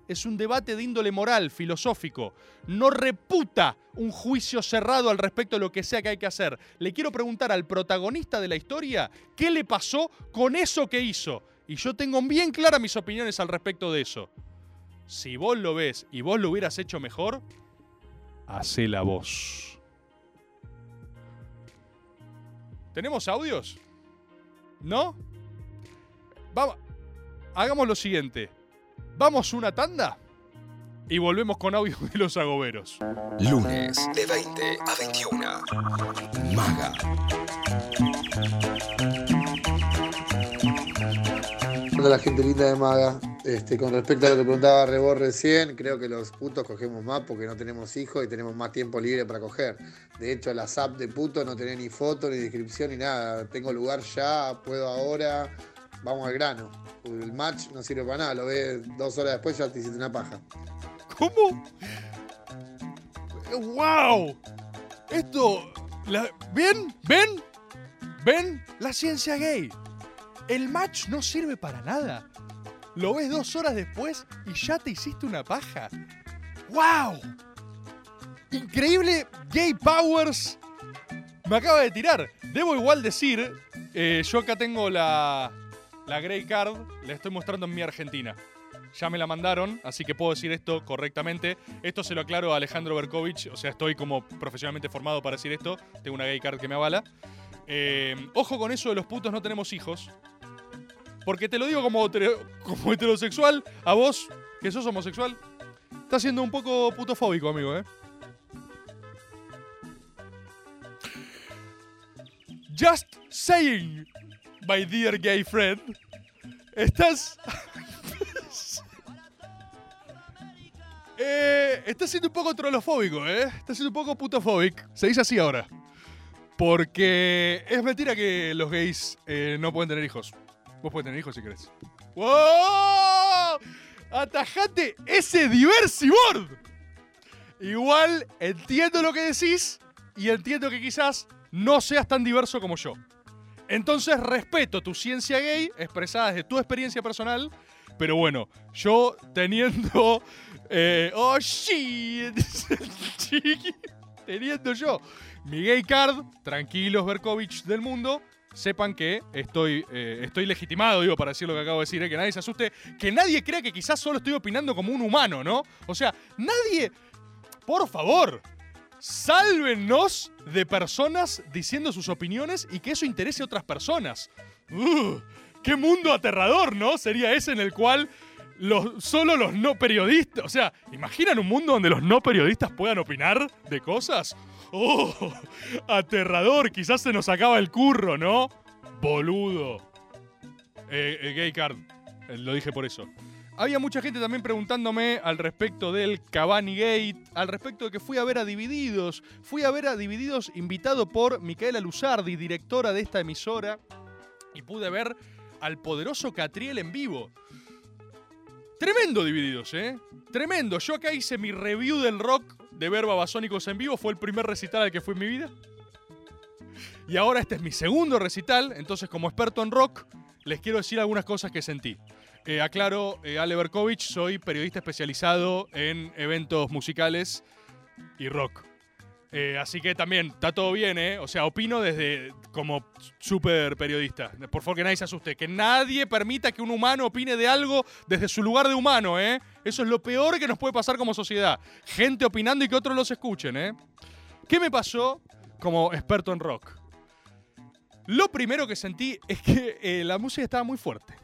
Es un debate de índole moral, filosófico. No reputa un juicio cerrado al respecto de lo que sea que hay que hacer. Le quiero preguntar al protagonista de la historia qué le pasó con eso que hizo. Y yo tengo bien claras mis opiniones al respecto de eso. Si vos lo ves y vos lo hubieras hecho mejor, hacé la voz. ¿Tenemos audios? ¿No? Vamos. Hagamos lo siguiente. Vamos una tanda y volvemos con audio de los agoberos. Lunes de 20 a 21. Maga. Hola la gente linda de Maga. Este, con respecto a lo que preguntaba Rebor recién, creo que los putos cogemos más porque no tenemos hijos y tenemos más tiempo libre para coger. De hecho, la SAP de puto no tiene ni foto, ni descripción, ni nada. Tengo lugar ya, puedo ahora, vamos al grano. El match no sirve para nada, lo ves dos horas después ya te hiciste una paja. ¿Cómo? ¡Wow! Esto. ¿Ven? ¿Ven? ¿Ven? La ciencia gay. El match no sirve para nada. Lo ves dos horas después y ya te hiciste una paja. ¡Wow! Increíble Gay Powers. Me acaba de tirar. Debo igual decir, eh, yo acá tengo la, la Grey Card, la estoy mostrando en mi Argentina. Ya me la mandaron, así que puedo decir esto correctamente. Esto se lo aclaro a Alejandro Berkovich, o sea, estoy como profesionalmente formado para decir esto. Tengo una gay card que me avala. Eh, ojo con eso de los putos no tenemos hijos. Porque te lo digo como, heterosexual, a vos, que sos homosexual, estás siendo un poco putofóbico, amigo, ¿eh? Just saying, my dear gay friend. Estás. eh, estás siendo un poco trolofóbico, ¿eh? Estás siendo un poco putofóbico. Se dice así ahora. Porque es mentira que los gays eh, no pueden tener hijos. Vos podés tener hijos si querés. ¡Wow! ¡Atajate ese diversiboard! Igual entiendo lo que decís y entiendo que quizás no seas tan diverso como yo. Entonces respeto tu ciencia gay expresada desde tu experiencia personal, pero bueno, yo teniendo... eh, oh, shit. Teniendo yo mi gay card, tranquilos Berkovich del mundo, sepan que estoy, eh, estoy legitimado, digo, para decir lo que acabo de decir, eh, que nadie se asuste, que nadie crea que quizás solo estoy opinando como un humano, ¿no? O sea, nadie... Por favor, sálvenos de personas diciendo sus opiniones y que eso interese a otras personas. ¡Qué mundo aterrador, ¿no? Sería ese en el cual los, solo los no periodistas. O sea, ¿imaginan un mundo donde los no periodistas puedan opinar de cosas? ¡Oh! Aterrador, quizás se nos acaba el curro, ¿no? Boludo. Eh, eh, gay card. Eh, lo dije por eso. Había mucha gente también preguntándome al respecto del Cavani Gate, al respecto de que fui a ver a Divididos. Fui a ver a Divididos invitado por Micaela Luzardi, directora de esta emisora, y pude ver al poderoso Catriel en vivo. Tremendo Divididos, ¿eh? Tremendo. Yo acá hice mi review del rock de ver Babasónicos en vivo. Fue el primer recital al que fui en mi vida. Y ahora este es mi segundo recital. Entonces, como experto en rock, les quiero decir algunas cosas que sentí. Eh, aclaro, eh, Ale Berkovich, soy periodista especializado en eventos musicales y rock. Eh, así que también, está todo bien, ¿eh? O sea, opino desde como súper periodista. Por favor, que nadie se asuste. Que nadie permita que un humano opine de algo desde su lugar de humano, ¿eh? Eso es lo peor que nos puede pasar como sociedad. Gente opinando y que otros los escuchen, ¿eh? ¿Qué me pasó como experto en rock? Lo primero que sentí es que eh, la música estaba muy fuerte.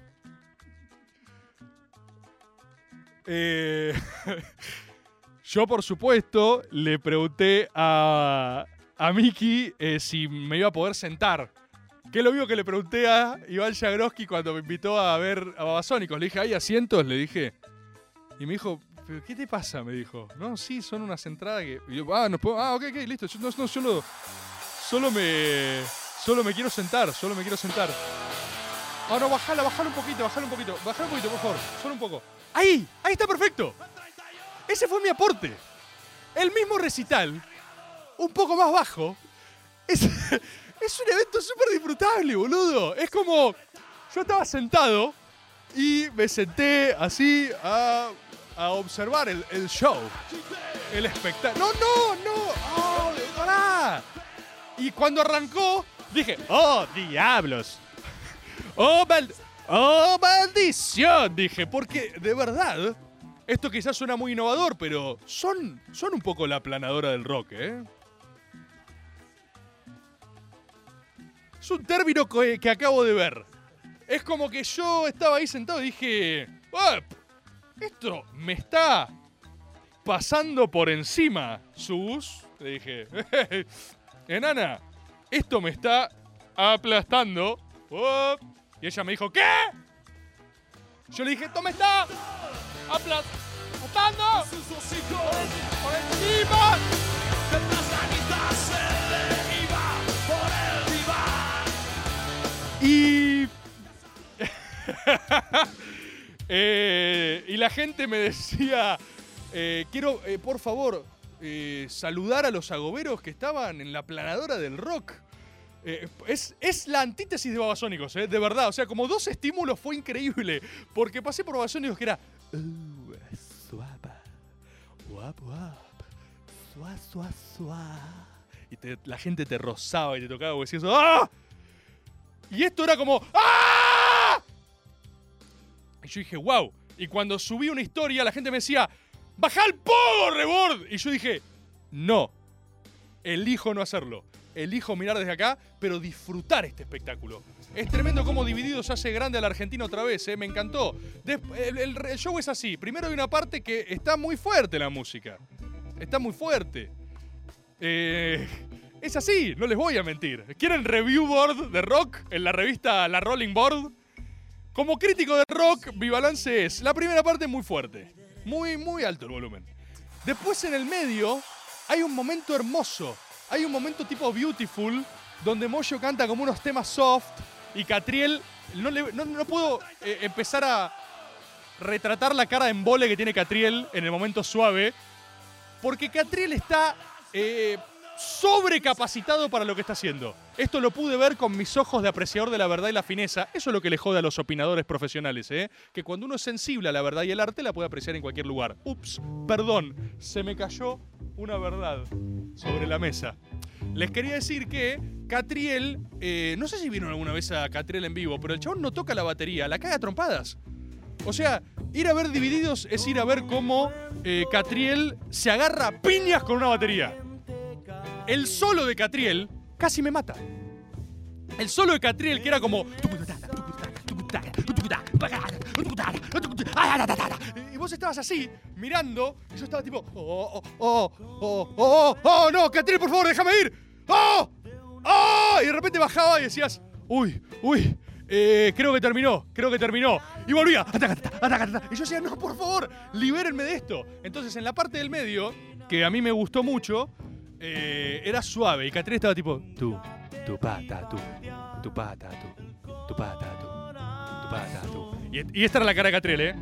Eh, yo, por supuesto, le pregunté a, a Miki eh, si me iba a poder sentar. Que es lo mismo que le pregunté a Iván Jagroski cuando me invitó a ver a Babasónicos. Le dije, ¿hay asientos? Le dije. Y me dijo, ¿pero qué te pasa? Me dijo. No, sí, son unas entradas que. yo, ah, no puedo. Ah, ok, ok, listo. No, no, solo. Solo me. Solo me quiero sentar, solo me quiero sentar. Ah, no, bajala, bajala un poquito, bajala un poquito. Bajala un poquito, por favor. Solo un poco. ¡Ahí! ¡Ahí está perfecto! Ese fue mi aporte. El mismo recital, un poco más bajo, es, es un evento súper disfrutable, boludo. Es como, yo estaba sentado y me senté así a, a observar el, el show, el espectáculo. No, no, no, oh, pará. Y cuando arrancó, dije, oh, diablos. Oh, mal- oh, maldición, dije, porque de verdad, esto quizás suena muy innovador, pero son, son un poco la aplanadora del rock, ¿eh? Es un término que, que acabo de ver. Es como que yo estaba ahí sentado y dije, "Ah, esto me está pasando por encima, Sus. Le dije, enana, esto me está aplastando. Y ella me dijo, ¿qué? Yo le dije, esto me está aplastando por encima. Y. Eh, y la gente me decía: eh, Quiero, eh, por favor, eh, saludar a los agoberos que estaban en la planadora del rock. Es, es la antítesis de Babasónicos, eh, de verdad. O sea, como dos estímulos fue increíble. Porque pasé por Babasónicos que era. "Uh, suapa, guap, guap, suá, suá, suá". Y la gente te rozaba y te tocaba y decías, ¡ah! Y esto era como, ¡ah! Y yo dije, wow. Y cuando subí una historia, la gente me decía, ¡baja el pogo, Rebord! Y yo dije, no. Elijo no hacerlo. Elijo mirar desde acá, pero disfrutar este espectáculo. Es tremendo cómo Divididos hace grande a la Argentina otra vez, ¿eh? me encantó. El- el show es así. Primero hay una parte que está muy fuerte la música. Está muy fuerte. Eh, es así, no les voy a mentir. ¿Quieren review board de rock en la revista La Rolling Board? Como crítico de rock, mi balance es la primera parte muy fuerte, muy, muy alto el volumen. Después en el medio hay un momento hermoso, hay un momento tipo Beautiful, donde Moyo canta como unos temas soft y Catriel, no, le- no, no puedo eh, empezar a retratar la cara de embole que tiene Catriel en el momento suave, porque Catriel está eh, sobrecapacitado para lo que está haciendo. Esto lo pude ver con mis ojos de apreciador de la verdad y la fineza. Eso es lo que le jode a los opinadores profesionales, ¿eh? Que cuando uno es sensible a la verdad y el arte, la puede apreciar en cualquier lugar. Ups, perdón, se me cayó una verdad sobre la mesa. Les quería decir que Catriel, eh, no sé si vieron alguna vez a Catriel en vivo, pero el chabón no toca la batería, la caga a trompadas. O sea, ir a ver Divididos es ir a ver cómo eh, Catriel se agarra piñas con una batería. El solo de Catriel casi me mata. El solo de Catriel que era como... Vos estabas así, mirando, y yo estaba tipo... Oh, oh, oh, oh, oh, oh, no, Catriel, por favor, déjame ir. ¡Oh! ¡Oh! Y de repente bajaba y decías... Uy, uy, eh, creo que terminó, creo que terminó. Y volvía. ataca, ataca. Y yo decía, no, por favor, libérenme de esto. Entonces, en la parte del medio, que a mí me gustó mucho, eh, era suave. Y Catriel estaba tipo, tú, tu pata, tú, tu pata, tú, tu pata, tú, tu pata, tú. Y, y esta era la cara de Catriel, ¿eh?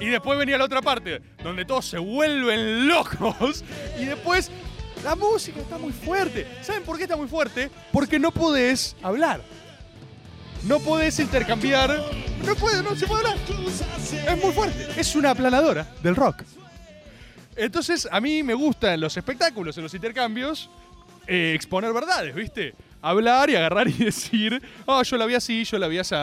Y después venía la otra parte, donde todos se vuelven locos. Y después la música está muy fuerte. ¿Saben por qué está muy fuerte? Porque no podés hablar. No podés intercambiar. No puede, no se puede hablar. Es muy fuerte. Es una aplanadora del rock. Entonces, a mí me gusta en los espectáculos, en los intercambios, eh, exponer verdades, ¿viste? Hablar y agarrar y decir, oh, yo la vi así, yo la vi así,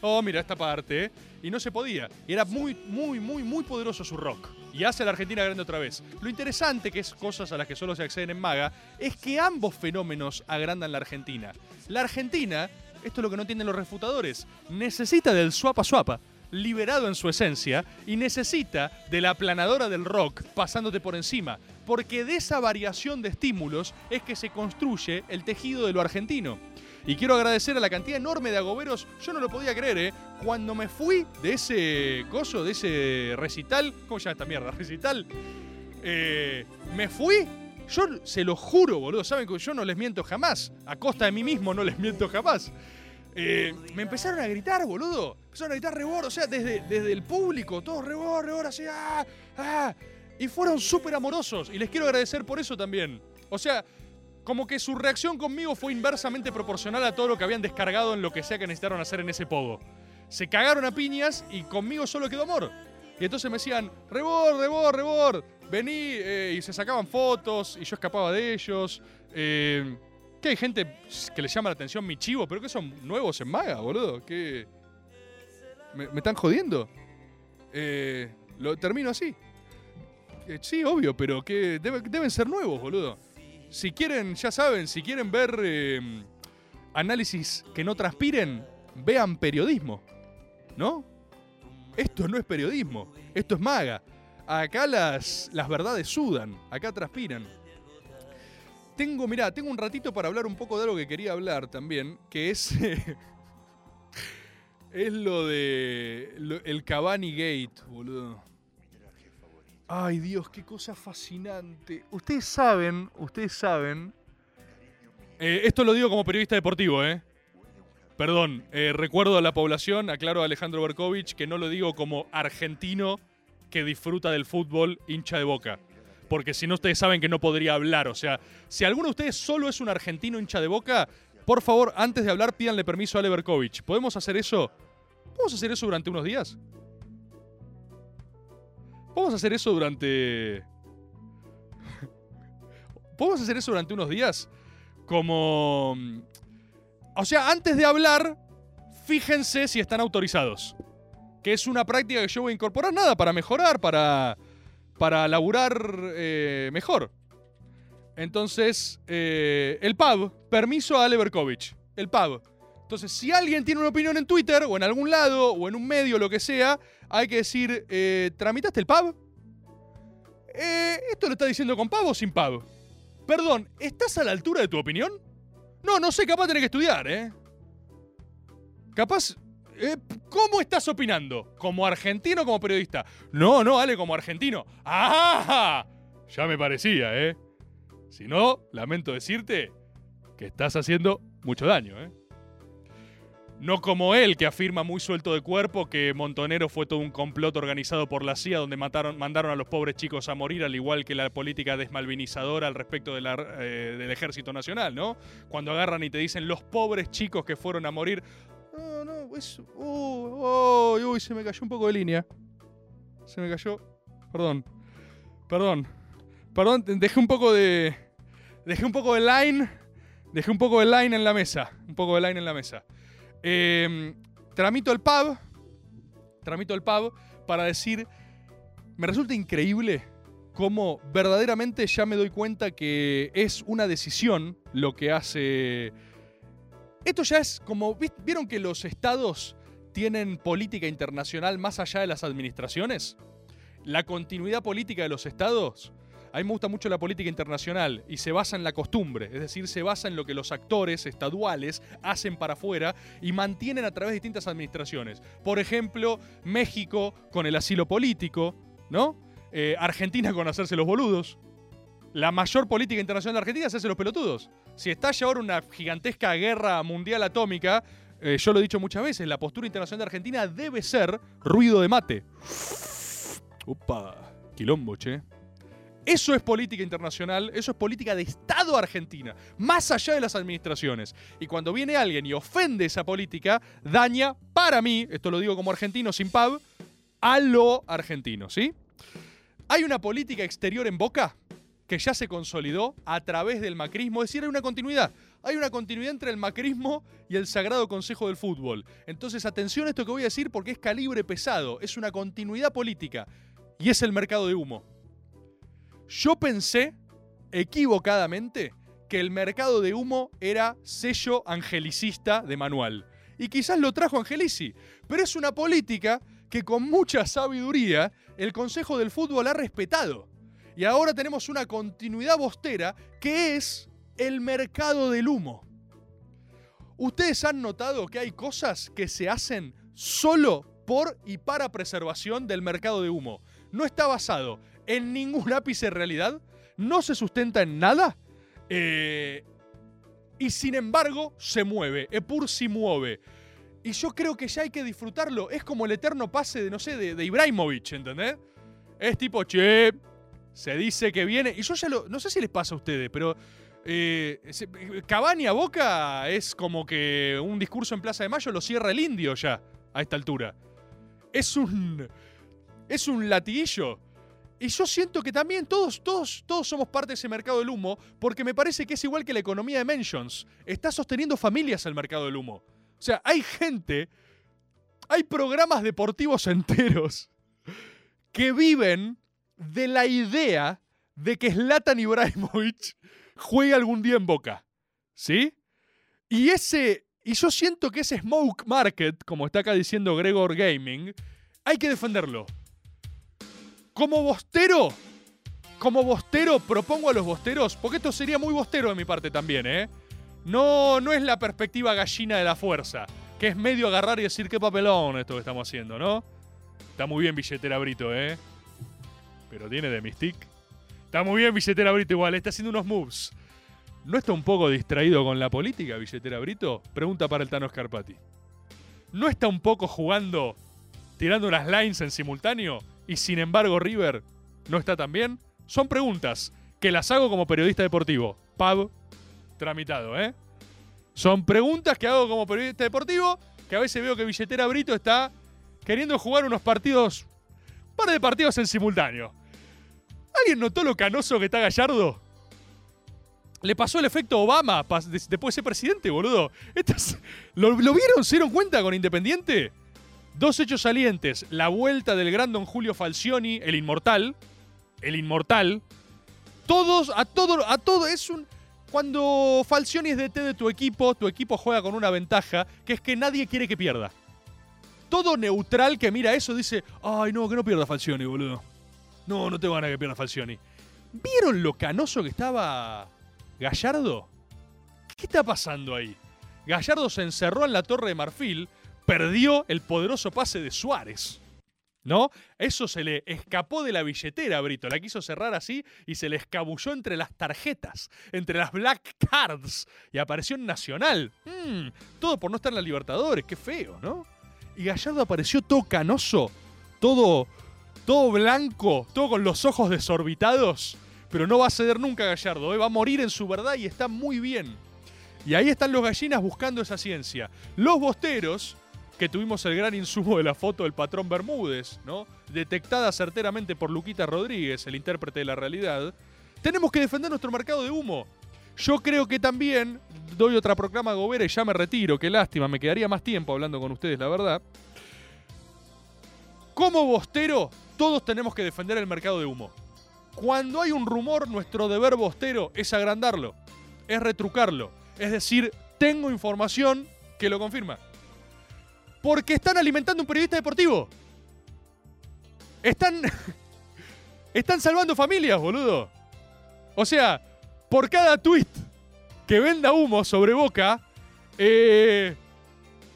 oh, mira esta parte. Y no se podía. Y era muy, muy, muy, muy poderoso su rock. Y hace a la Argentina grande otra vez. Lo interesante, que es cosas a las que solo se acceden en Maga, es que ambos fenómenos agrandan la Argentina. La Argentina, esto es lo que no entienden los refutadores, necesita del suapa suapa liberado en su esencia y necesita de la aplanadora del rock pasándote por encima, porque de esa variación de estímulos es que se construye el tejido de lo argentino. Y quiero agradecer a la cantidad enorme de agoberos, yo no lo podía creer, ¿eh? Cuando me fui de ese coso, de ese recital, ¿cómo se llama esta mierda? Recital. Eh, me fui, yo se lo juro, boludo, saben que yo no les miento jamás, a costa de mí mismo no les miento jamás. Eh, me empezaron a gritar, boludo. Empezaron a gritar rebor, o sea, desde, desde el público, todos rebor, rebor, así, ah, ah. Y fueron súper amorosos. Y les quiero agradecer por eso también. O sea, como que su reacción conmigo fue inversamente proporcional a todo lo que habían descargado en lo que sea que necesitaron hacer en ese pogo. Se cagaron a piñas y conmigo solo quedó amor. Y entonces me decían, rebor, rebor, rebor, vení, eh, y se sacaban fotos, y yo escapaba de ellos. Eh, que hay gente que le llama la atención mi chivo, pero que son nuevos en maga, boludo. Que. ¿Me, están jodiendo? Eh, lo termino así. Eh, sí, obvio, pero que debe- deben ser nuevos, boludo. Si quieren, ya saben, si quieren ver eh, análisis que no transpiren, vean periodismo. ¿No? Esto no es periodismo, esto es maga. Acá las, las verdades sudan, acá transpiran. Tengo, mirá, tengo un ratito para hablar un poco de algo que quería hablar también, que es. es lo de. el Cavani Gate, boludo. Ay, Dios, qué cosa fascinante. Ustedes saben, ustedes saben. Eh, esto lo digo como periodista deportivo, ¿eh? Perdón, eh, recuerdo a la población, aclaro a Alejandro Berkovich, que no lo digo como argentino que disfruta del fútbol hincha de boca. Porque si no, ustedes saben que no podría hablar. O sea, si alguno de ustedes solo es un argentino hincha de boca, por favor, antes de hablar, pídanle permiso a Ale Berkovich. ¿Podemos hacer eso? ¿Podemos hacer eso durante unos días? ¿Podemos hacer eso durante. ¿Podemos hacer eso durante unos días? Como. mm, O sea, antes de hablar, fíjense si están autorizados. Que es una práctica que yo voy a incorporar, nada, para mejorar, para. para laburar eh, mejor. Entonces, eh, el pub, permiso a Ale Berkovich. El pub. Entonces, si alguien tiene una opinión en Twitter, o en algún lado, o en un medio, lo que sea, hay que decir, eh, ¿tramitaste el pub? Eh, ¿Esto lo está diciendo con pub o sin pub? Perdón, ¿estás a la altura de tu opinión? No, no sé, capaz tenés que estudiar, ¿eh? Capaz... eh, ¿Cómo estás opinando? ¿Como argentino o como periodista? No, no, Ale, como argentino. ¡Ah! Ya me parecía, ¿eh? Si no, lamento decirte que estás haciendo mucho daño, ¿eh? No como él, que afirma muy suelto de cuerpo que Montonero fue todo un complot organizado por la CIA donde mataron, mandaron a los pobres chicos a morir, al igual que la política desmalvinizadora al respecto eh, del Ejército Nacional, ¿no? Cuando agarran y te dicen los pobres chicos que fueron a morir. No, no, es. Uy, uy, se me cayó un poco de línea. Se me cayó. Perdón. Perdón. Perdón, dejé un poco de. Dejé un poco de line. Dejé un poco de line en la mesa. Un poco de line en la mesa. Eh, tramito el pub. Tramito el para decir. Me resulta increíble cómo verdaderamente ya me doy cuenta que es una decisión lo que hace. Esto ya es como. ¿vis- ¿Vieron que los estados tienen política internacional más allá de las administraciones? La continuidad política de los estados a mí me gusta mucho la política internacional y se basa en la costumbre, es decir, se basa en lo que los actores estaduales hacen para afuera y mantienen a través de distintas administraciones. Por ejemplo, México con el asilo político, ¿no? Eh, Argentina con hacerse los boludos. La mayor política internacional de Argentina es hacerse los pelotudos. Si estalla ahora una gigantesca guerra mundial atómica, eh, yo lo he dicho muchas veces, la postura internacional de Argentina debe ser ruido de mate. Upa, quilombo, che. Eso es política internacional, eso es política de Estado argentina, más allá de las administraciones. Y cuando viene alguien y ofende esa política, daña, para mí, esto lo digo como argentino sin pub, a lo argentino, ¿sí? Hay una política exterior en Boca que ya se consolidó a través del macrismo, es decir, hay una continuidad. Hay una continuidad entre el macrismo y el Sagrado Consejo del Fútbol. Entonces, atención a esto que voy a decir porque es calibre pesado, es una continuidad política y es el mercado de humo. Yo pensé, equivocadamente, que el mercado de humo era sello angelicista de manual. Y quizás lo trajo Angelici, pero es una política que con mucha sabiduría el Consejo del Fútbol ha respetado. Y ahora tenemos una continuidad bostera que es el mercado del humo. Ustedes han notado que hay cosas que se hacen solo por y para preservación del mercado de humo. No está basado en ningún ápice de realidad, no se sustenta en nada. eh, Y sin embargo, se mueve. Epur si mueve. Y yo creo que ya hay que disfrutarlo. Es como el eterno pase de, no sé, de, de Ibrahimovic, ¿entendés? Es tipo, che, se dice que viene. Y yo ya lo. No sé si les pasa a ustedes, pero. Eh, a Boca es como que un discurso en Plaza de Mayo lo cierra el indio ya, a esta altura. Es un. Es un latiguillo. Y yo siento que también todos, todos, todos somos parte de ese mercado del humo, porque me parece que es igual que la economía de Mentions. Está sosteniendo familias el mercado del humo. O sea, hay gente, hay programas deportivos enteros que viven de la idea de que Zlatan Ibrahimovic juegue algún día en Boca. ¿Sí? Y ese. Y yo siento que ese smoke market, como está acá diciendo Gregor Gaming, hay que defenderlo. Como bostero, como bostero, propongo a los bosteros, porque esto sería muy bostero de mi parte también, ¿eh? No, no es la perspectiva gallina de la fuerza, que es medio agarrar y decir qué papelón esto que estamos haciendo, ¿no? Está muy bien billetera Brito, ¿eh? Pero tiene de Mystic. Está muy bien billetera Brito igual, está haciendo unos moves. ¿No está un poco distraído con la política, billetera Brito? Pregunta para el Tano Scarpati. ¿No está un poco jugando, tirando unas lines en simultáneo? Y sin embargo River no está tan bien. Son preguntas que las hago como periodista deportivo. Pab, tramitado, ¿eh? Son preguntas que hago como periodista deportivo, que a veces veo que Billetera Brito está queriendo jugar unos partidos, un par de partidos en simultáneo. ¿Alguien notó lo canoso que está Gallardo? Le pasó el efecto Obama después de ser presidente, boludo. ¿lo, lo vieron? ¿Se dieron cuenta con Independiente? Dos hechos salientes. La vuelta del gran don Julio Falcioni, el inmortal. El inmortal. Todos, a todo, a todo, es un... Cuando Falcioni es DT de tu equipo, tu equipo juega con una ventaja, que es que nadie quiere que pierda. Todo neutral que mira eso dice, ay no, que no pierda Falcioni, boludo. No, no tengo ganas de que pierda Falcioni. ¿Vieron lo canoso que estaba Gallardo? ¿Qué está pasando ahí? Gallardo se encerró en la Torre de Marfil, perdió el poderoso pase de Suárez. ¿No? Eso se le escapó de la billetera, Brito. La quiso cerrar así y se le escabulló entre las tarjetas, entre las black cards. Y apareció en Nacional. Mm, todo por no estar en la Libertadores. Qué feo, ¿no? Y Gallardo apareció todo canoso, todo, todo blanco, todo con los ojos desorbitados. Pero no va a ceder nunca Gallardo, ¿eh? va a morir en su verdad y está muy bien. Y ahí están los gallinas buscando esa ciencia. Los bosteros, que tuvimos el gran insumo de la foto del patrón Bermúdez, ¿no? Detectada certeramente por Luquita Rodríguez, el intérprete de la realidad. Tenemos que defender nuestro mercado de humo. Yo creo que también doy otra proclama a Gobera y ya me retiro. Qué lástima, me quedaría más tiempo hablando con ustedes, la verdad. Como bostero, todos tenemos que defender el mercado de humo. Cuando hay un rumor, nuestro deber bostero es agrandarlo, es retrucarlo. Es decir, tengo información que lo confirma. Porque están alimentando un periodista deportivo. Están. Están salvando familias, boludo. O sea, por cada tweet que venda humo sobre boca, eh,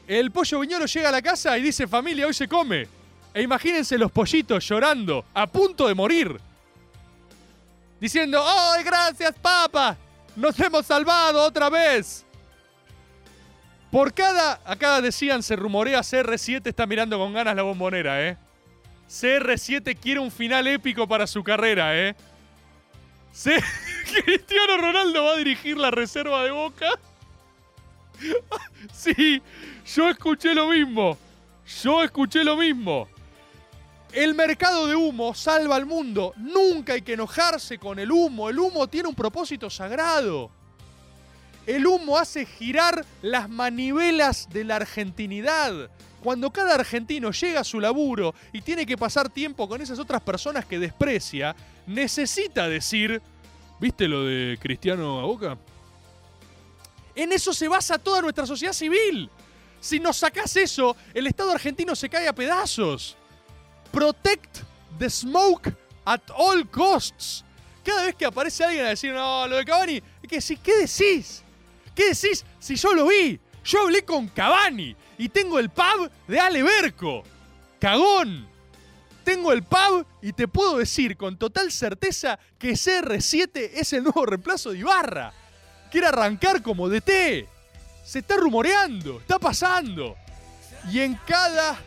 el pollo viñolo llega a la casa y dice: Familia, hoy se come. E imagínense los pollitos llorando, a punto de morir. Diciendo: ¡Ay, gracias, papa! ¡Nos hemos salvado otra vez! Por cada. Acá decían, se rumorea CR7 está mirando con ganas la bombonera, ¿eh? CR7 quiere un final épico para su carrera, ¿eh? Cristiano Ronaldo va a dirigir la reserva de Boca. sí, yo escuché lo mismo. Yo escuché lo mismo. El mercado de humo salva al mundo. Nunca hay que enojarse con el humo. El humo tiene un propósito sagrado. El humo hace girar las manivelas de la argentinidad. Cuando cada argentino llega a su laburo y tiene que pasar tiempo con esas otras personas que desprecia, necesita decir, ¿viste lo de Cristiano a Boca? En eso se basa toda nuestra sociedad civil. Si nos sacás eso, el Estado argentino se cae a pedazos. Protect the smoke at all costs. Cada vez que aparece alguien a decir, no, lo de Cavani, es que ¿qué decís? ¿Qué decís si yo lo vi? Yo hablé con Cavani y tengo el pub de Ale Berco. Cagón. Tengo el pub y te puedo decir con total certeza que CR7 es el nuevo reemplazo de Ibarra. quiere arrancar como DT. Se está rumoreando, está pasando. Y en cada.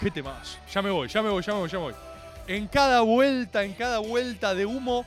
¿Qué temas? Ya me voy, ya me voy, ya me voy, ya me voy. En cada vuelta, en cada vuelta de humo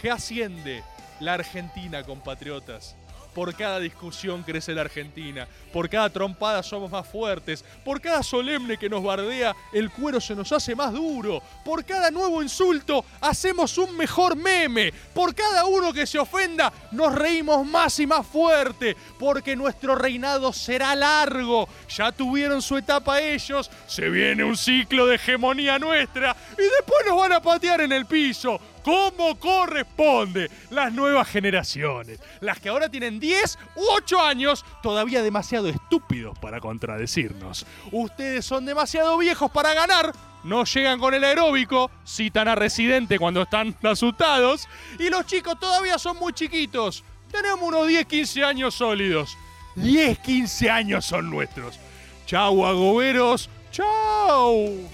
que asciende la Argentina, compatriotas. Por cada discusión crece la Argentina. Por cada trompada somos más fuertes. Por cada solemne que nos bardea, el cuero se nos hace más duro. Por cada nuevo insulto, hacemos un mejor meme. Por cada uno que se ofenda, nos reímos más y más fuerte. Porque nuestro reinado será largo. Ya tuvieron su etapa ellos. Se viene un ciclo de hegemonía nuestra. Y después nos van a patear en el piso como corresponde. Las nuevas generaciones, las que ahora tienen 10 u 8 años, todavía demasiado estúpidos para contradecirnos. Ustedes son demasiado viejos para ganar. No llegan con el aeróbico, citan a Residente cuando están asustados. Y los chicos todavía son muy chiquitos. Tenemos unos 10, 15 años sólidos. 10, 15 años son nuestros. Chau, agoberos. Chau.